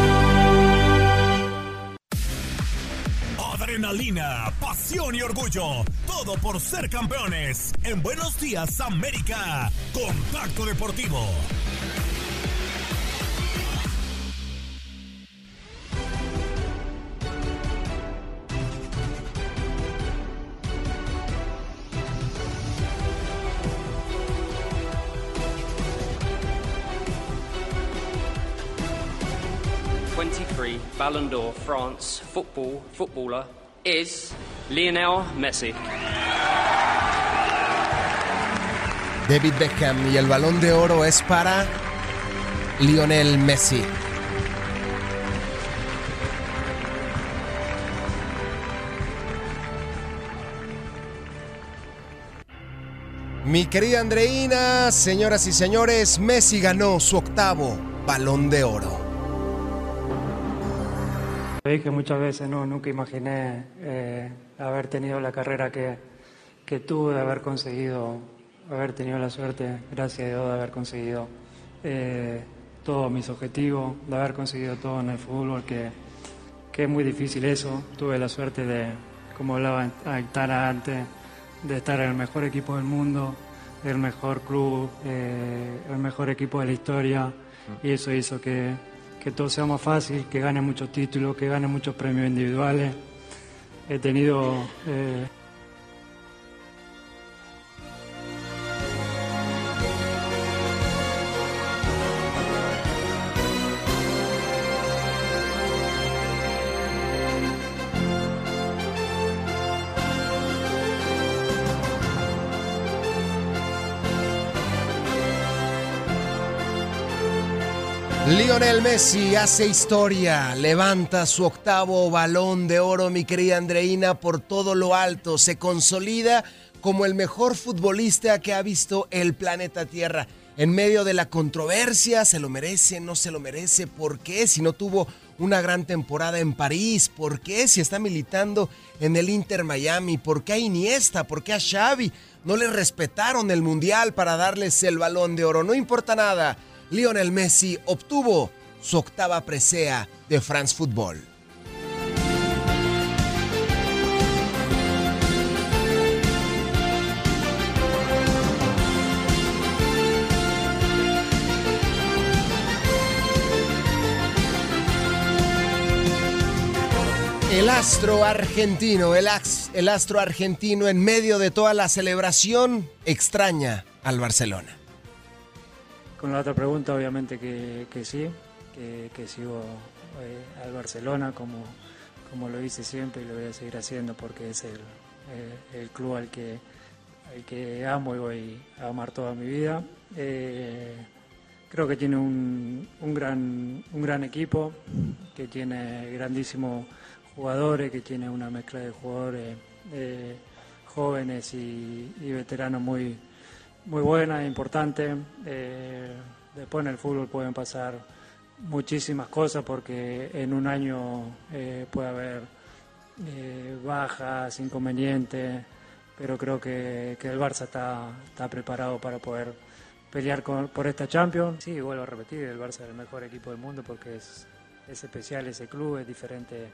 Adrenalina, pasión y orgullo. Todo por ser campeones. En Buenos Días América. Contacto Deportivo. Ballon d'Or France football footballer is Lionel Messi. David Beckham y el balón de oro es para Lionel Messi. Mi querida Andreina, señoras y señores, Messi ganó su octavo balón de oro. Lo dije muchas veces, no, nunca imaginé eh, haber tenido la carrera que, que tuve, haber conseguido, haber tenido la suerte, gracias a Dios, de haber conseguido eh, todos mis objetivos, de haber conseguido todo en el fútbol, que, que es muy difícil eso. Tuve la suerte de, como hablaba Aitana antes, de estar en el mejor equipo del mundo, el mejor club, eh, el mejor equipo de la historia, y eso hizo que, que todo sea más fácil, que gane muchos títulos, que gane muchos premios individuales. He tenido eh, Lionel Messi hace historia, levanta su octavo balón de oro, mi querida Andreina, por todo lo alto, se consolida como el mejor futbolista que ha visto el planeta Tierra. en medio de la controversia, se lo merece, no se lo merece, ¿por qué? Si no tuvo una gran temporada en París, ¿por qué? Si está militando en el Inter Miami, ¿por qué a Iniesta? ¿Por qué a Xavi? No le respetaron el Mundial para darles el balón de oro, no importa nada. Lionel Messi obtuvo su octava presea de France Football. El astro argentino, el, el, astro argentino en medio de toda la celebración extraña al Barcelona. Con la otra pregunta, obviamente que, sí, que, sigo eh, al Barcelona como, como lo hice siempre y lo voy a seguir haciendo porque es el, eh, el club al que, al que amo y voy a amar toda mi vida. Eh, creo que tiene un, un, gran, un gran equipo, que tiene grandísimo jugadores, que tiene una mezcla de jugadores jóvenes y, veteranos muy, muy buena importante. Eh, después en el fútbol pueden pasar muchísimas cosas porque en un año eh, puede haber bajas, inconvenientes, pero creo que, el Barça está, está preparado para poder pelear por esta Champions. Sí, vuelvo a repetir, el Barça es el mejor equipo del mundo porque es, es especial ese club, es diferente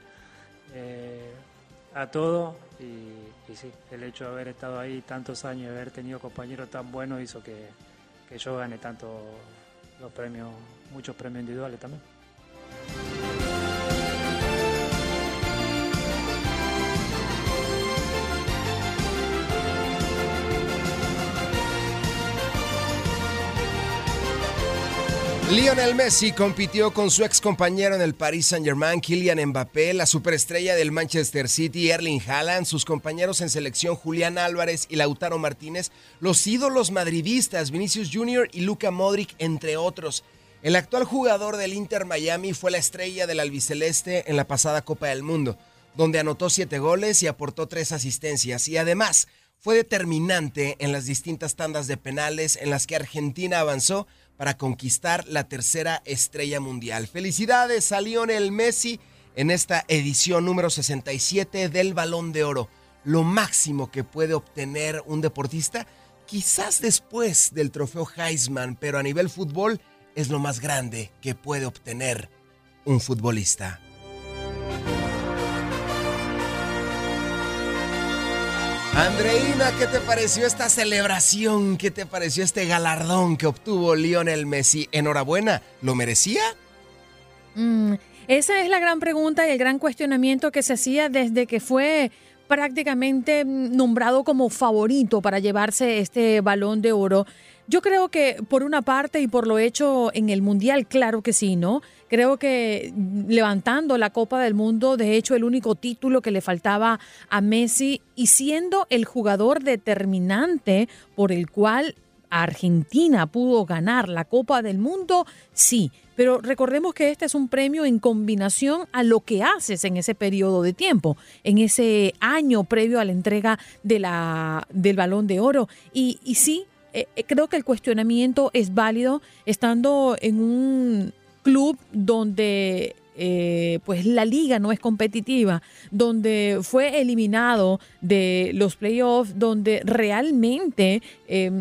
eh, a todo y, sí, el hecho de haber estado ahí tantos años y haber tenido compañeros tan buenos hizo que, que yo gane tanto los premios, muchos premios individuales también. Lionel Messi compitió con su ex compañero en el Paris Saint-Germain, Kylian Mbappé, la superestrella del Manchester City, Erling Haaland, sus compañeros en selección Julián Álvarez y Lautaro Martínez, los ídolos madridistas Vinicius Jr. y Luka Modric, entre otros. El actual jugador del Inter Miami fue la estrella del albiceleste en la pasada Copa del Mundo, donde anotó siete goles y aportó tres asistencias y además fue determinante en las distintas tandas de penales en las que Argentina avanzó para conquistar la tercera estrella mundial. Felicidades a Lionel Messi en esta edición número 67 del Balón de Oro. Lo máximo que puede obtener un deportista, quizás después del trofeo Heisman, pero a nivel fútbol es lo más grande que puede obtener un futbolista. Andreina, ¿qué te pareció esta celebración? ¿Qué te pareció este galardón que obtuvo Lionel Messi? Enhorabuena, ¿lo merecía? Mm, esa es la gran pregunta y el gran cuestionamiento que se hacía desde que fue prácticamente nombrado como favorito para llevarse este balón de oro. Yo creo que por una parte y por lo hecho en el Mundial, claro que sí, ¿no? Creo que levantando la Copa del Mundo, de hecho el único título que le faltaba a Messi y siendo el jugador determinante por el cual Argentina pudo ganar la Copa del Mundo, sí, pero recordemos que este es un premio en combinación a lo que haces en ese periodo de tiempo, en ese año previo a la entrega de la, del balón de oro. Y, y sí, eh, eh, creo que el cuestionamiento es válido estando en un club donde eh, pues la liga no es competitiva, donde fue eliminado de los playoffs, donde realmente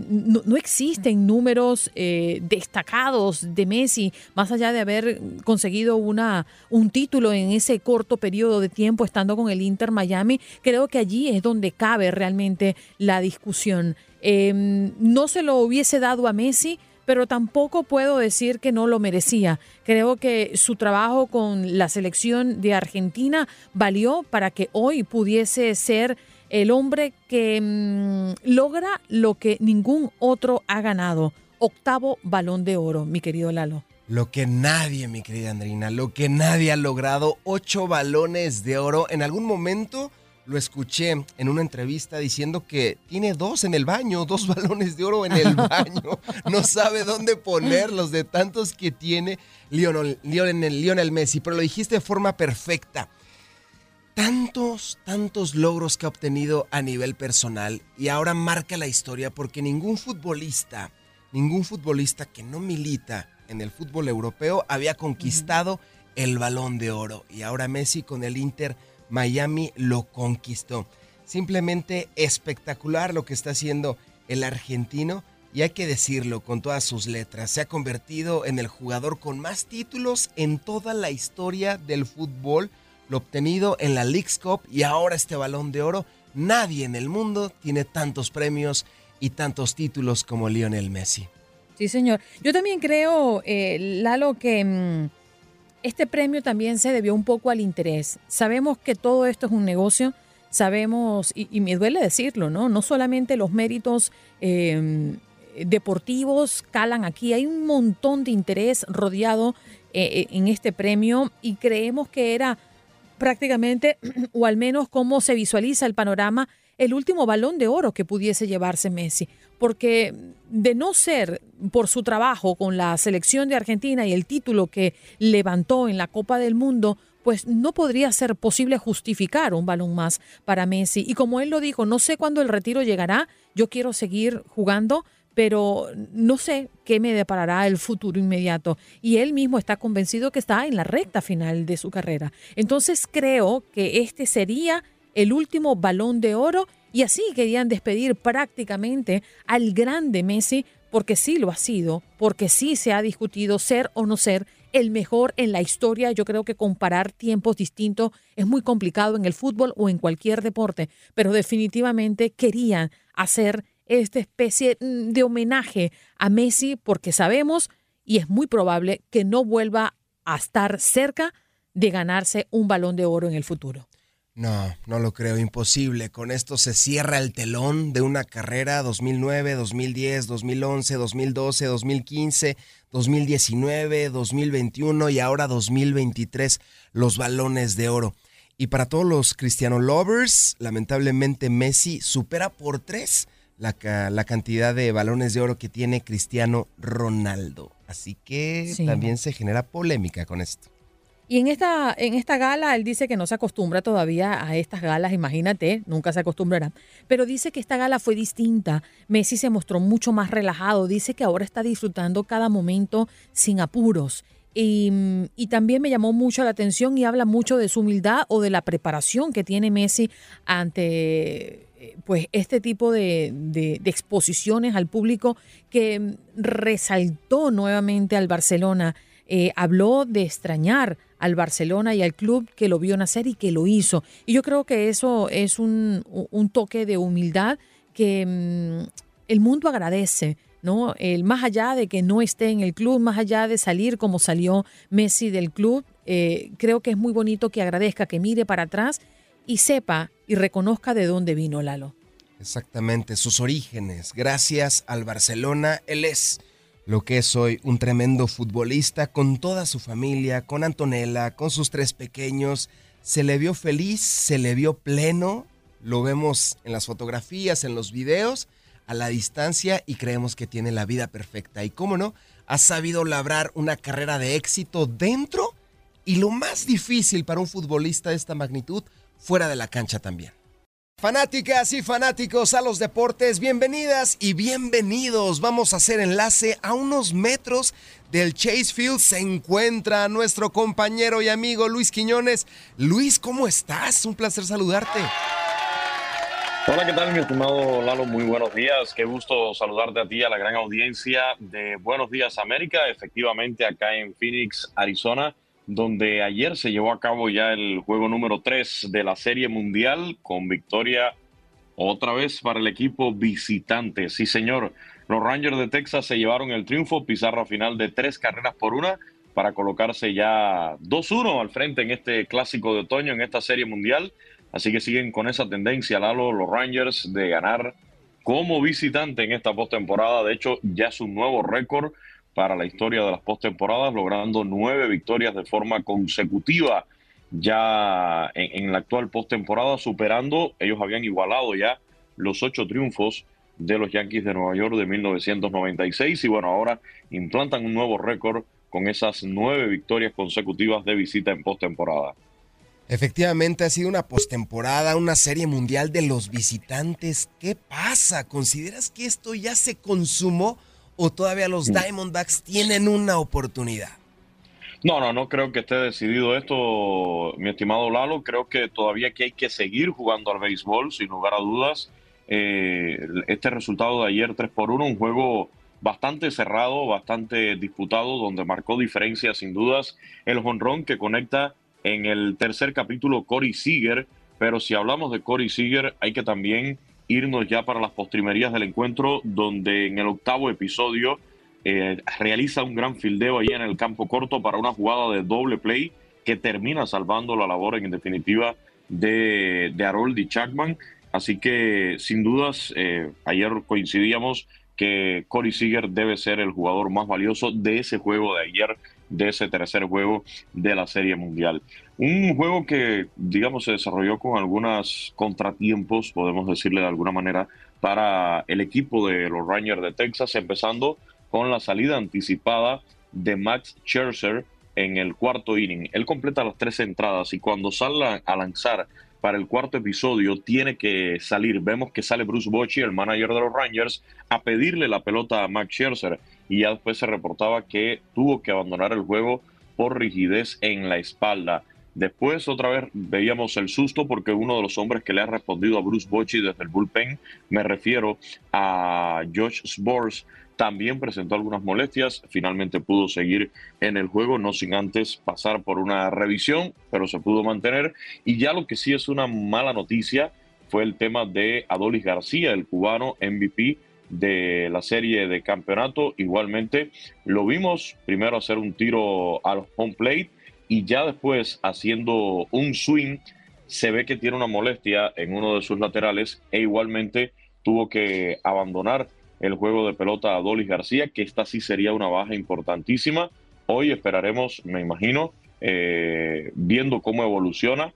no, existen números destacados de Messi, más allá de haber conseguido una, un título en ese corto periodo de tiempo estando con el Inter Miami, creo que allí es donde cabe realmente la discusión. Em, no se lo hubiese dado a Messi, pero tampoco puedo decir que no lo merecía. Creo que su trabajo con la selección de Argentina valió para que hoy pudiese ser el hombre que mm, logra lo que ningún otro ha ganado. Octavo balón de oro, mi querido Lalo. Lo que nadie, mi querida Andrina, lo que nadie ha logrado, ocho balones de oro. En algún momento lo escuché en una entrevista diciendo que tiene dos en el baño, dos balones de oro en el baño. No sabe dónde ponerlos de tantos que tiene Lionel, Lionel, Messi, pero lo dijiste de forma perfecta. Tantos, tantos logros que ha obtenido a nivel personal y ahora marca la historia porque ningún futbolista ningún futbolista que no milita en el fútbol europeo había conquistado el balón de oro. Y ahora Messi con el Inter Miami lo conquistó. Simplemente espectacular lo que está haciendo el argentino. Y hay que decirlo con todas sus letras, se ha convertido en el jugador con más títulos en toda la historia del fútbol, lo obtenido en la League's Cup y ahora este balón de oro. Nadie en el mundo tiene tantos premios y tantos títulos como Lionel Messi. Sí, señor. Yo también creo, eh, Lalo, que mm, este premio también se debió un poco al interés. Sabemos que todo esto es un negocio, sabemos, y, me duele decirlo, ¿no? No solamente los méritos eh, deportivos calan aquí, hay un montón de interés rodeado eh, en este premio y creemos que era prácticamente, o al menos cómo se visualiza el panorama, el último balón de oro que pudiese llevarse Messi. Porque de no ser por su trabajo con la selección de Argentina y el título que levantó en la Copa del Mundo, pues no podría ser posible justificar un balón más para Messi. Y como él lo dijo, no sé cuándo el retiro llegará, yo quiero seguir jugando, pero no sé qué me deparará el futuro inmediato. Y él mismo está convencido que está en la recta final de su carrera. Entonces creo que este sería el último balón de oro y así querían despedir prácticamente al grande Messi porque sí lo ha sido, porque sí se ha discutido ser o no ser el mejor en la historia. Yo creo que comparar tiempos distintos es muy complicado en el fútbol o en cualquier deporte, pero definitivamente querían hacer esta especie mm, de homenaje a Messi porque sabemos y es muy probable que no vuelva a estar cerca de ganarse un balón de oro en el futuro. No, no lo creo, imposible. Con esto se cierra el telón de una carrera 2009, 2010, 2011, 2012, 2015, 2019, 2021 y ahora 2023, los balones de oro. Y para todos los Cristiano Lovers, lamentablemente Messi supera por tres la, ca- la cantidad de balones de oro que tiene Cristiano Ronaldo. Así que Sí. también se genera polémica con esto. Y en esta, en esta gala, él dice que no se acostumbra todavía a estas galas, imagínate, nunca se acostumbrará. Pero dice que esta gala fue distinta. Messi se mostró mucho más relajado. Dice que ahora está disfrutando cada momento sin apuros. Y, y también me llamó mucho la atención y habla mucho de su humildad o de la preparación que tiene Messi ante pues este tipo de, de- exposiciones al público que resaltó nuevamente al Barcelona. Eh, habló de extrañar al Barcelona y al club que lo vio nacer y que lo hizo. Y yo creo que eso es un, toque de humildad que mm, el mundo agradece. ¿no? El, más allá de que no esté en el club, más allá de salir como salió Messi del club, eh, creo que es muy bonito que agradezca, que mire para atrás y sepa y reconozca de dónde vino Lalo. Exactamente, sus orígenes. Gracias al Barcelona, él es lo que es hoy, un tremendo futbolista con toda su familia, con Antonella, con sus tres pequeños. Se le vio feliz, se le vio pleno, lo vemos en las fotografías, en los videos, a la distancia y creemos que tiene la vida perfecta. Y cómo no, ha sabido labrar una carrera de éxito dentro y lo más difícil para un futbolista de esta magnitud, fuera de la cancha también. Fanáticas y fanáticos a los deportes, bienvenidas y bienvenidos. Vamos a hacer enlace a unos metros del Chase Field. Se encuentra nuestro compañero y amigo Luis Quiñones. Luis, ¿cómo estás? Un placer saludarte. Hola, ¿qué tal, mi estimado Lalo? Muy buenos días. Qué gusto saludarte a ti, a la gran audiencia de Buenos Días América. Efectivamente, acá en Phoenix, Arizona, donde ayer se llevó a cabo ya el juego número 3 de la Serie Mundial con victoria otra vez para el equipo visitante. Sí, señor. Los Rangers de Texas se llevaron el triunfo, pizarra final de tres carreras por una para colocarse ya 2-1 al frente en este clásico de otoño, en esta Serie Mundial. Así que siguen con esa tendencia, Lalo, los Rangers, de ganar como visitante en esta postemporada. De hecho, ya es un nuevo récord para la historia de las postemporadas, logrando nueve victorias de forma consecutiva ya en, la actual postemporada, superando, ellos habían igualado ya los ocho triunfos de los Yankees de Nueva York de 1996 y bueno, ahora implantan un nuevo récord con esas nueve victorias consecutivas de visita en postemporada. Efectivamente ha sido una postemporada, una serie mundial de los visitantes. ¿Qué pasa? ¿Consideras que esto ya se consumó o todavía los Diamondbacks tienen una oportunidad? No, no, no creo que esté decidido esto, mi estimado Lalo. Creo que todavía que hay que seguir jugando al béisbol, sin lugar a dudas. Eh, este resultado de ayer 3 por 1, un juego bastante cerrado, bastante disputado, donde marcó diferencia sin dudas el jonrón que conecta en el tercer capítulo Corey Seager. Pero si hablamos de Corey Seager, hay que también irnos ya para las postrimerías del encuentro, donde en el octavo episodio eh, realiza un gran fildeo ahí en el campo corto para una jugada de doble play que termina salvando la labor en definitiva de, de Haroldi Chapman. Así que sin dudas, eh, ayer coincidíamos que Corey Seager debe ser el jugador más valioso de ese juego de ayer, de ese tercer juego de la Serie Mundial. Un juego que, digamos, se desarrolló con algunos contratiempos, podemos decirle de alguna manera, para el equipo de los Rangers de Texas, empezando con la salida anticipada de Max Scherzer en el cuarto inning. Él completa las tres entradas y cuando sale a lanzar para el cuarto episodio tiene que salir. Vemos que sale Bruce Bochy, el manager de los Rangers, a pedirle la pelota a Max Scherzer y ya después se reportaba que tuvo que abandonar el juego por rigidez en la espalda. Después otra vez veíamos el susto porque uno de los hombres que le ha respondido a Bruce Bochy desde el bullpen, me refiero a Josh Sports, también presentó algunas molestias, finalmente pudo seguir en el juego, no sin antes pasar por una revisión, pero se pudo mantener. Y ya lo que sí es una mala noticia fue el tema de Adolis García, el cubano MVP de la serie de campeonato. Igualmente lo vimos primero hacer un tiro al home plate y ya después haciendo un swing se ve que tiene una molestia en uno de sus laterales e igualmente tuvo que abandonar el juego de pelota a Dolis García, que esta sí sería una baja importantísima. Hoy esperaremos, me imagino, eh, viendo cómo evoluciona.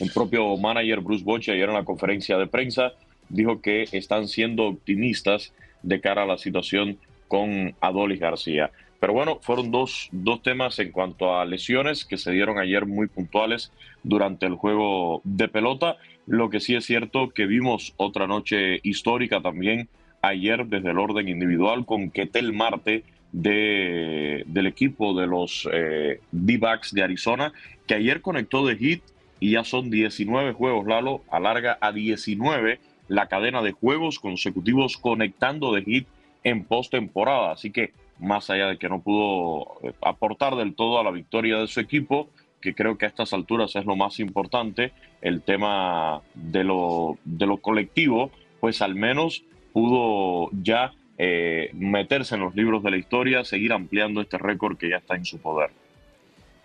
El propio manager Bruce Bochy ayer en la conferencia de prensa dijo que están siendo optimistas de cara a la situación con Adolis García. Pero bueno, fueron dos, dos temas en cuanto a lesiones que se dieron ayer muy puntuales durante el juego de pelota. Lo que sí es cierto que vimos otra noche histórica también ayer desde el orden individual con Ketel Marte de, del equipo de los eh, D-Backs de Arizona, que ayer conectó de hit y ya son 19 juegos, Lalo, alarga a 19 la cadena de juegos consecutivos conectando de hit en postemporada. Así que más allá de que no pudo eh, aportar del todo a la victoria de su equipo, que creo que a estas alturas es lo más importante, el tema de lo, de lo colectivo, pues al menos pudo ya eh, meterse en los libros de la historia, seguir ampliando este récord que ya está en su poder.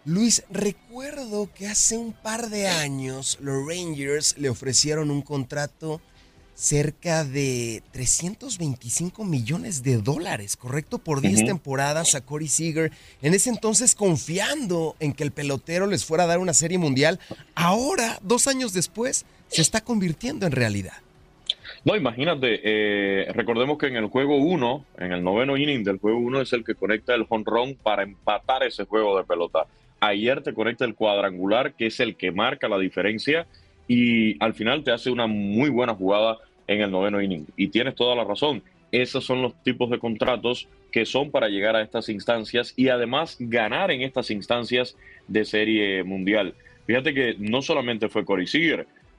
Luis, recuerdo que hace un par de años los Rangers le ofrecieron un contrato cerca de 325 millones de dólares, ¿correcto? Por 10 temporadas a Corey Seager. En ese entonces confiando en que el pelotero les fuera a dar una serie mundial. Ahora, dos años después, se está convirtiendo en realidad. No, imagínate, eh, recordemos que en el juego 1, en el noveno inning del juego 1 es el que conecta el run para empatar ese juego de pelota. Ayer te conecta el cuadrangular, que es el que marca la diferencia, y al final te hace una muy buena jugada en el noveno inning. Y tienes toda la razón. Esos son los tipos de contratos que son para llegar a estas instancias y además ganar en estas instancias de serie mundial. Fíjate que no solamente fue Corey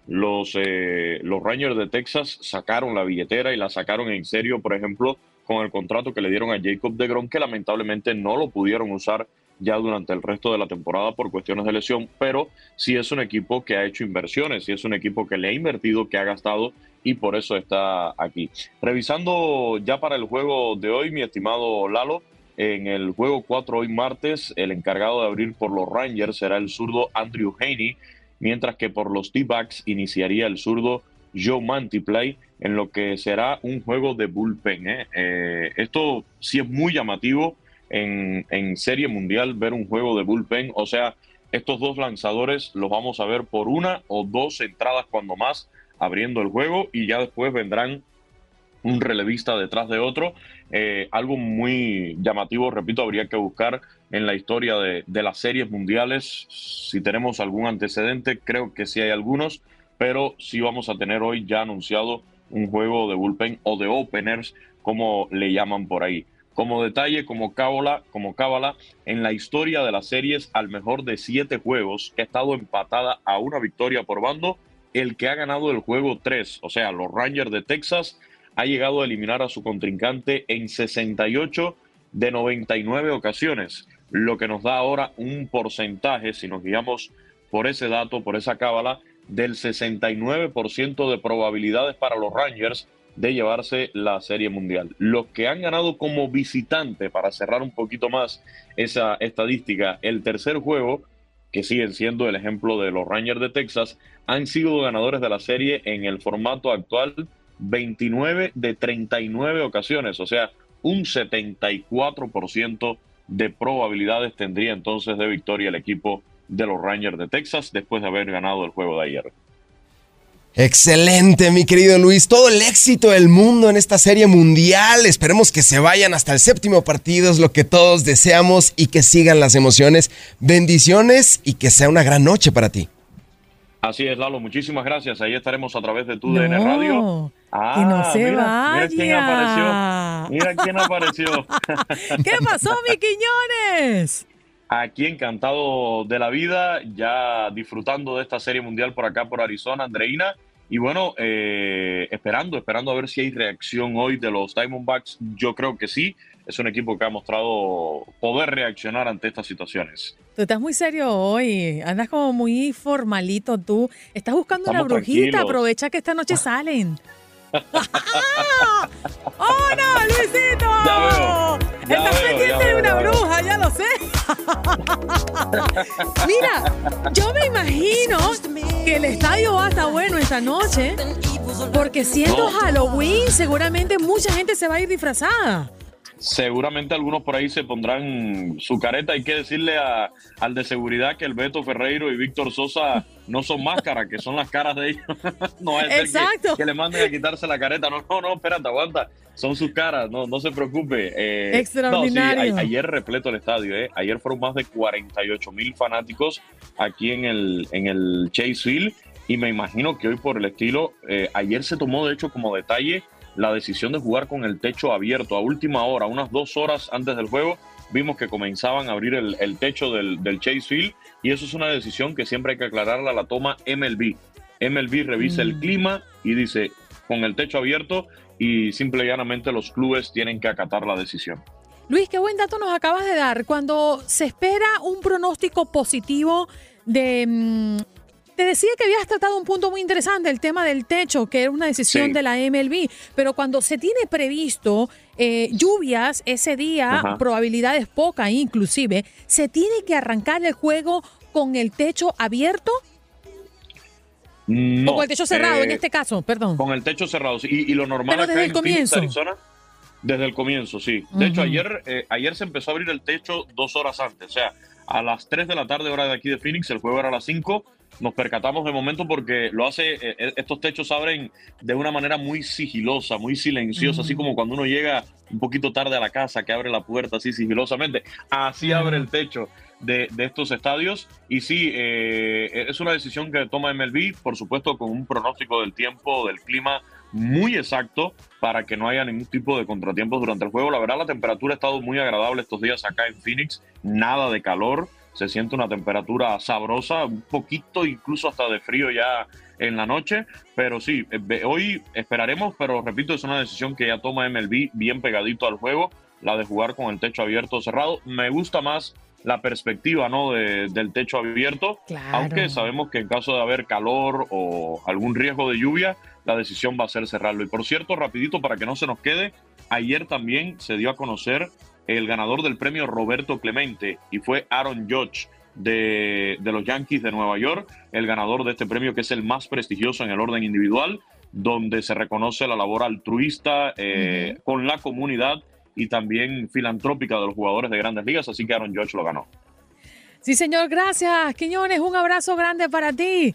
los, eh, los Rangers de Texas sacaron la billetera y la sacaron en serio, por ejemplo, con el contrato que le dieron a Jacob de Grom, que lamentablemente no lo pudieron usar ya durante el resto de la temporada por cuestiones de lesión, pero sí es un equipo que ha hecho inversiones, sí es un equipo que le ha invertido, que ha gastado y por eso está aquí. Revisando ya para el juego de hoy, mi estimado Lalo, en el juego 4 hoy martes, el encargado de abrir por los Rangers será el zurdo Andrew Haney, mientras que por los D-backs iniciaría el zurdo Joe Mantiplay en lo que será un juego de bullpen. ¿eh? Eh, esto sí es muy llamativo en, en, Serie Mundial ver un juego de bullpen, o sea, estos dos lanzadores los vamos a ver por una o dos entradas cuando más abriendo el juego y ya después vendrán un relevista detrás de otro. Eh, algo muy llamativo, repito, habría que buscar en la historia de, las series mundiales. Si tenemos algún antecedente, creo que sí hay algunos, pero sí vamos a tener hoy ya anunciado un juego de bullpen o de openers, como le llaman por ahí. Como detalle, como cábala, como cábala, en la historia de las series, al mejor de siete juegos, ha estado empatada a una victoria por bando, el que ha ganado el juego 3, o sea, los Rangers de Texas, ha llegado a eliminar a su contrincante en 68 de 99 ocasiones, lo que nos da ahora un porcentaje, si nos guiamos por ese dato, por esa cábala, del 69% de probabilidades para los Rangers de llevarse la Serie Mundial. Los que han ganado como visitante, para cerrar un poquito más esa estadística, el tercer juego, que siguen siendo el ejemplo de los Rangers de Texas, han sido ganadores de la serie en el formato actual 29 de 39 ocasiones, o sea, un 74% de probabilidades tendría entonces de victoria el equipo de los Rangers de Texas después de haber ganado el juego de ayer. Excelente, mi querido Luis. Todo el éxito del mundo en esta serie mundial. Esperemos que se vayan hasta el séptimo partido, es lo que todos deseamos y que sigan las emociones. Bendiciones y que sea una gran noche para ti. Así es, Lalo. Muchísimas gracias. Ahí estaremos a través de tu DN Radio. Ah, que no se mira, mira quién vaya. apareció. Mira quién apareció. ¿Qué pasó, mi Quiñones? Aquí encantado de la vida, ya disfrutando de esta serie mundial por acá, por Arizona, Andreina. Y bueno, eh, esperando, esperando a ver si hay reacción hoy de los Diamondbacks. Yo creo que sí. Es un equipo que ha mostrado poder reaccionar ante estas situaciones. Tú estás muy serio hoy, andas como muy formalito tú. Estás buscando Estamos una brujita, tranquilos. aprovecha que esta noche salen. ¡Oh, no, Luisito! Ya veo, ya Estás veo, pendiente de una veo. bruja, ya lo sé. Mira, yo me imagino que el estadio va a estar bueno esta noche, porque siendo No. Halloween, seguramente mucha gente se va a ir disfrazada. Seguramente algunos por ahí se pondrán su careta. Hay que decirle a- al de seguridad que el Beto Ferreiro y Víctor Sosa no son máscaras, que son las caras de ellos. no es que, que le manden a quitarse la careta. No, no, no, espérate, aguanta. Son sus caras, no, no se preocupe. Eh, Extraordinario. no, sí, a- ayer repleto el estadio, ¿eh? Ayer fueron más de 48 mil fanáticos aquí en el, en el Chase Field. Y me imagino que hoy por el estilo, eh, ayer se tomó de hecho como detalle la decisión de jugar con el techo abierto a última hora, unas dos horas antes del juego, vimos que comenzaban a abrir el, el techo del, del Chase Field y eso es una decisión que siempre hay que aclararla, la toma MLB. MLB revisa el Mm. clima y dice con el techo abierto y simple y llanamente los clubes tienen que acatar la decisión. Luis, qué buen dato nos acabas de dar. Cuando se espera un pronóstico positivo de... te decía que habías tratado un punto muy interesante, el tema del techo, que era una decisión Sí. de la MLB, pero cuando se tiene previsto eh, lluvias ese día, Ajá. probabilidades pocas inclusive, ¿se tiene que arrancar el juego con el techo abierto No, o con el techo cerrado eh, en este caso? Perdón. Con el techo cerrado. sí. Y, y lo normal Pero acá desde el en Phoenix, comienzo. Arizona, desde el comienzo, sí. De hecho, ayer, eh, ayer se empezó a abrir el techo dos horas antes. O sea, a las 3 de la tarde, hora de aquí de Phoenix, el juego era a las 5. Nos percatamos de momento porque lo hace, eh, eh, estos techos abren de una manera muy sigilosa, muy silenciosa, así como cuando uno llega un poquito tarde a la casa, que abre la puerta así sigilosamente. Así abre el techo de, de estos estadios. Y sí, eh, es una decisión que toma MLB, por supuesto, con un pronóstico del tiempo, del clima muy exacto para que no haya ningún tipo de contratiempos durante el juego. La verdad, la temperatura ha estado muy agradable estos días acá en Phoenix, nada de calor, se siente una temperatura sabrosa, un poquito incluso hasta de frío ya en la noche, pero sí, eh, hoy esperaremos, pero repito, es una decisión que ya toma MLB bien pegadito al juego, la de jugar con el techo abierto o cerrado. Me gusta más la perspectiva ¿no? de- del techo abierto, Claro. aunque sabemos que en caso de haber calor o algún riesgo de lluvia, la decisión va a ser cerrarlo. Y por cierto, rapidito para que no se nos quede, ayer también se dio a conocer el ganador del premio Roberto Clemente y fue Aaron Judge de, de los Yankees de Nueva York, el ganador de este premio que es el más prestigioso en el orden individual, donde se reconoce la labor altruista eh, con la comunidad y también filantrópica de los jugadores de grandes ligas, así que Aaron Judge lo ganó. Sí, señor, gracias. Quiñones, un abrazo grande para ti.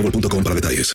boostmobile.com para detalles.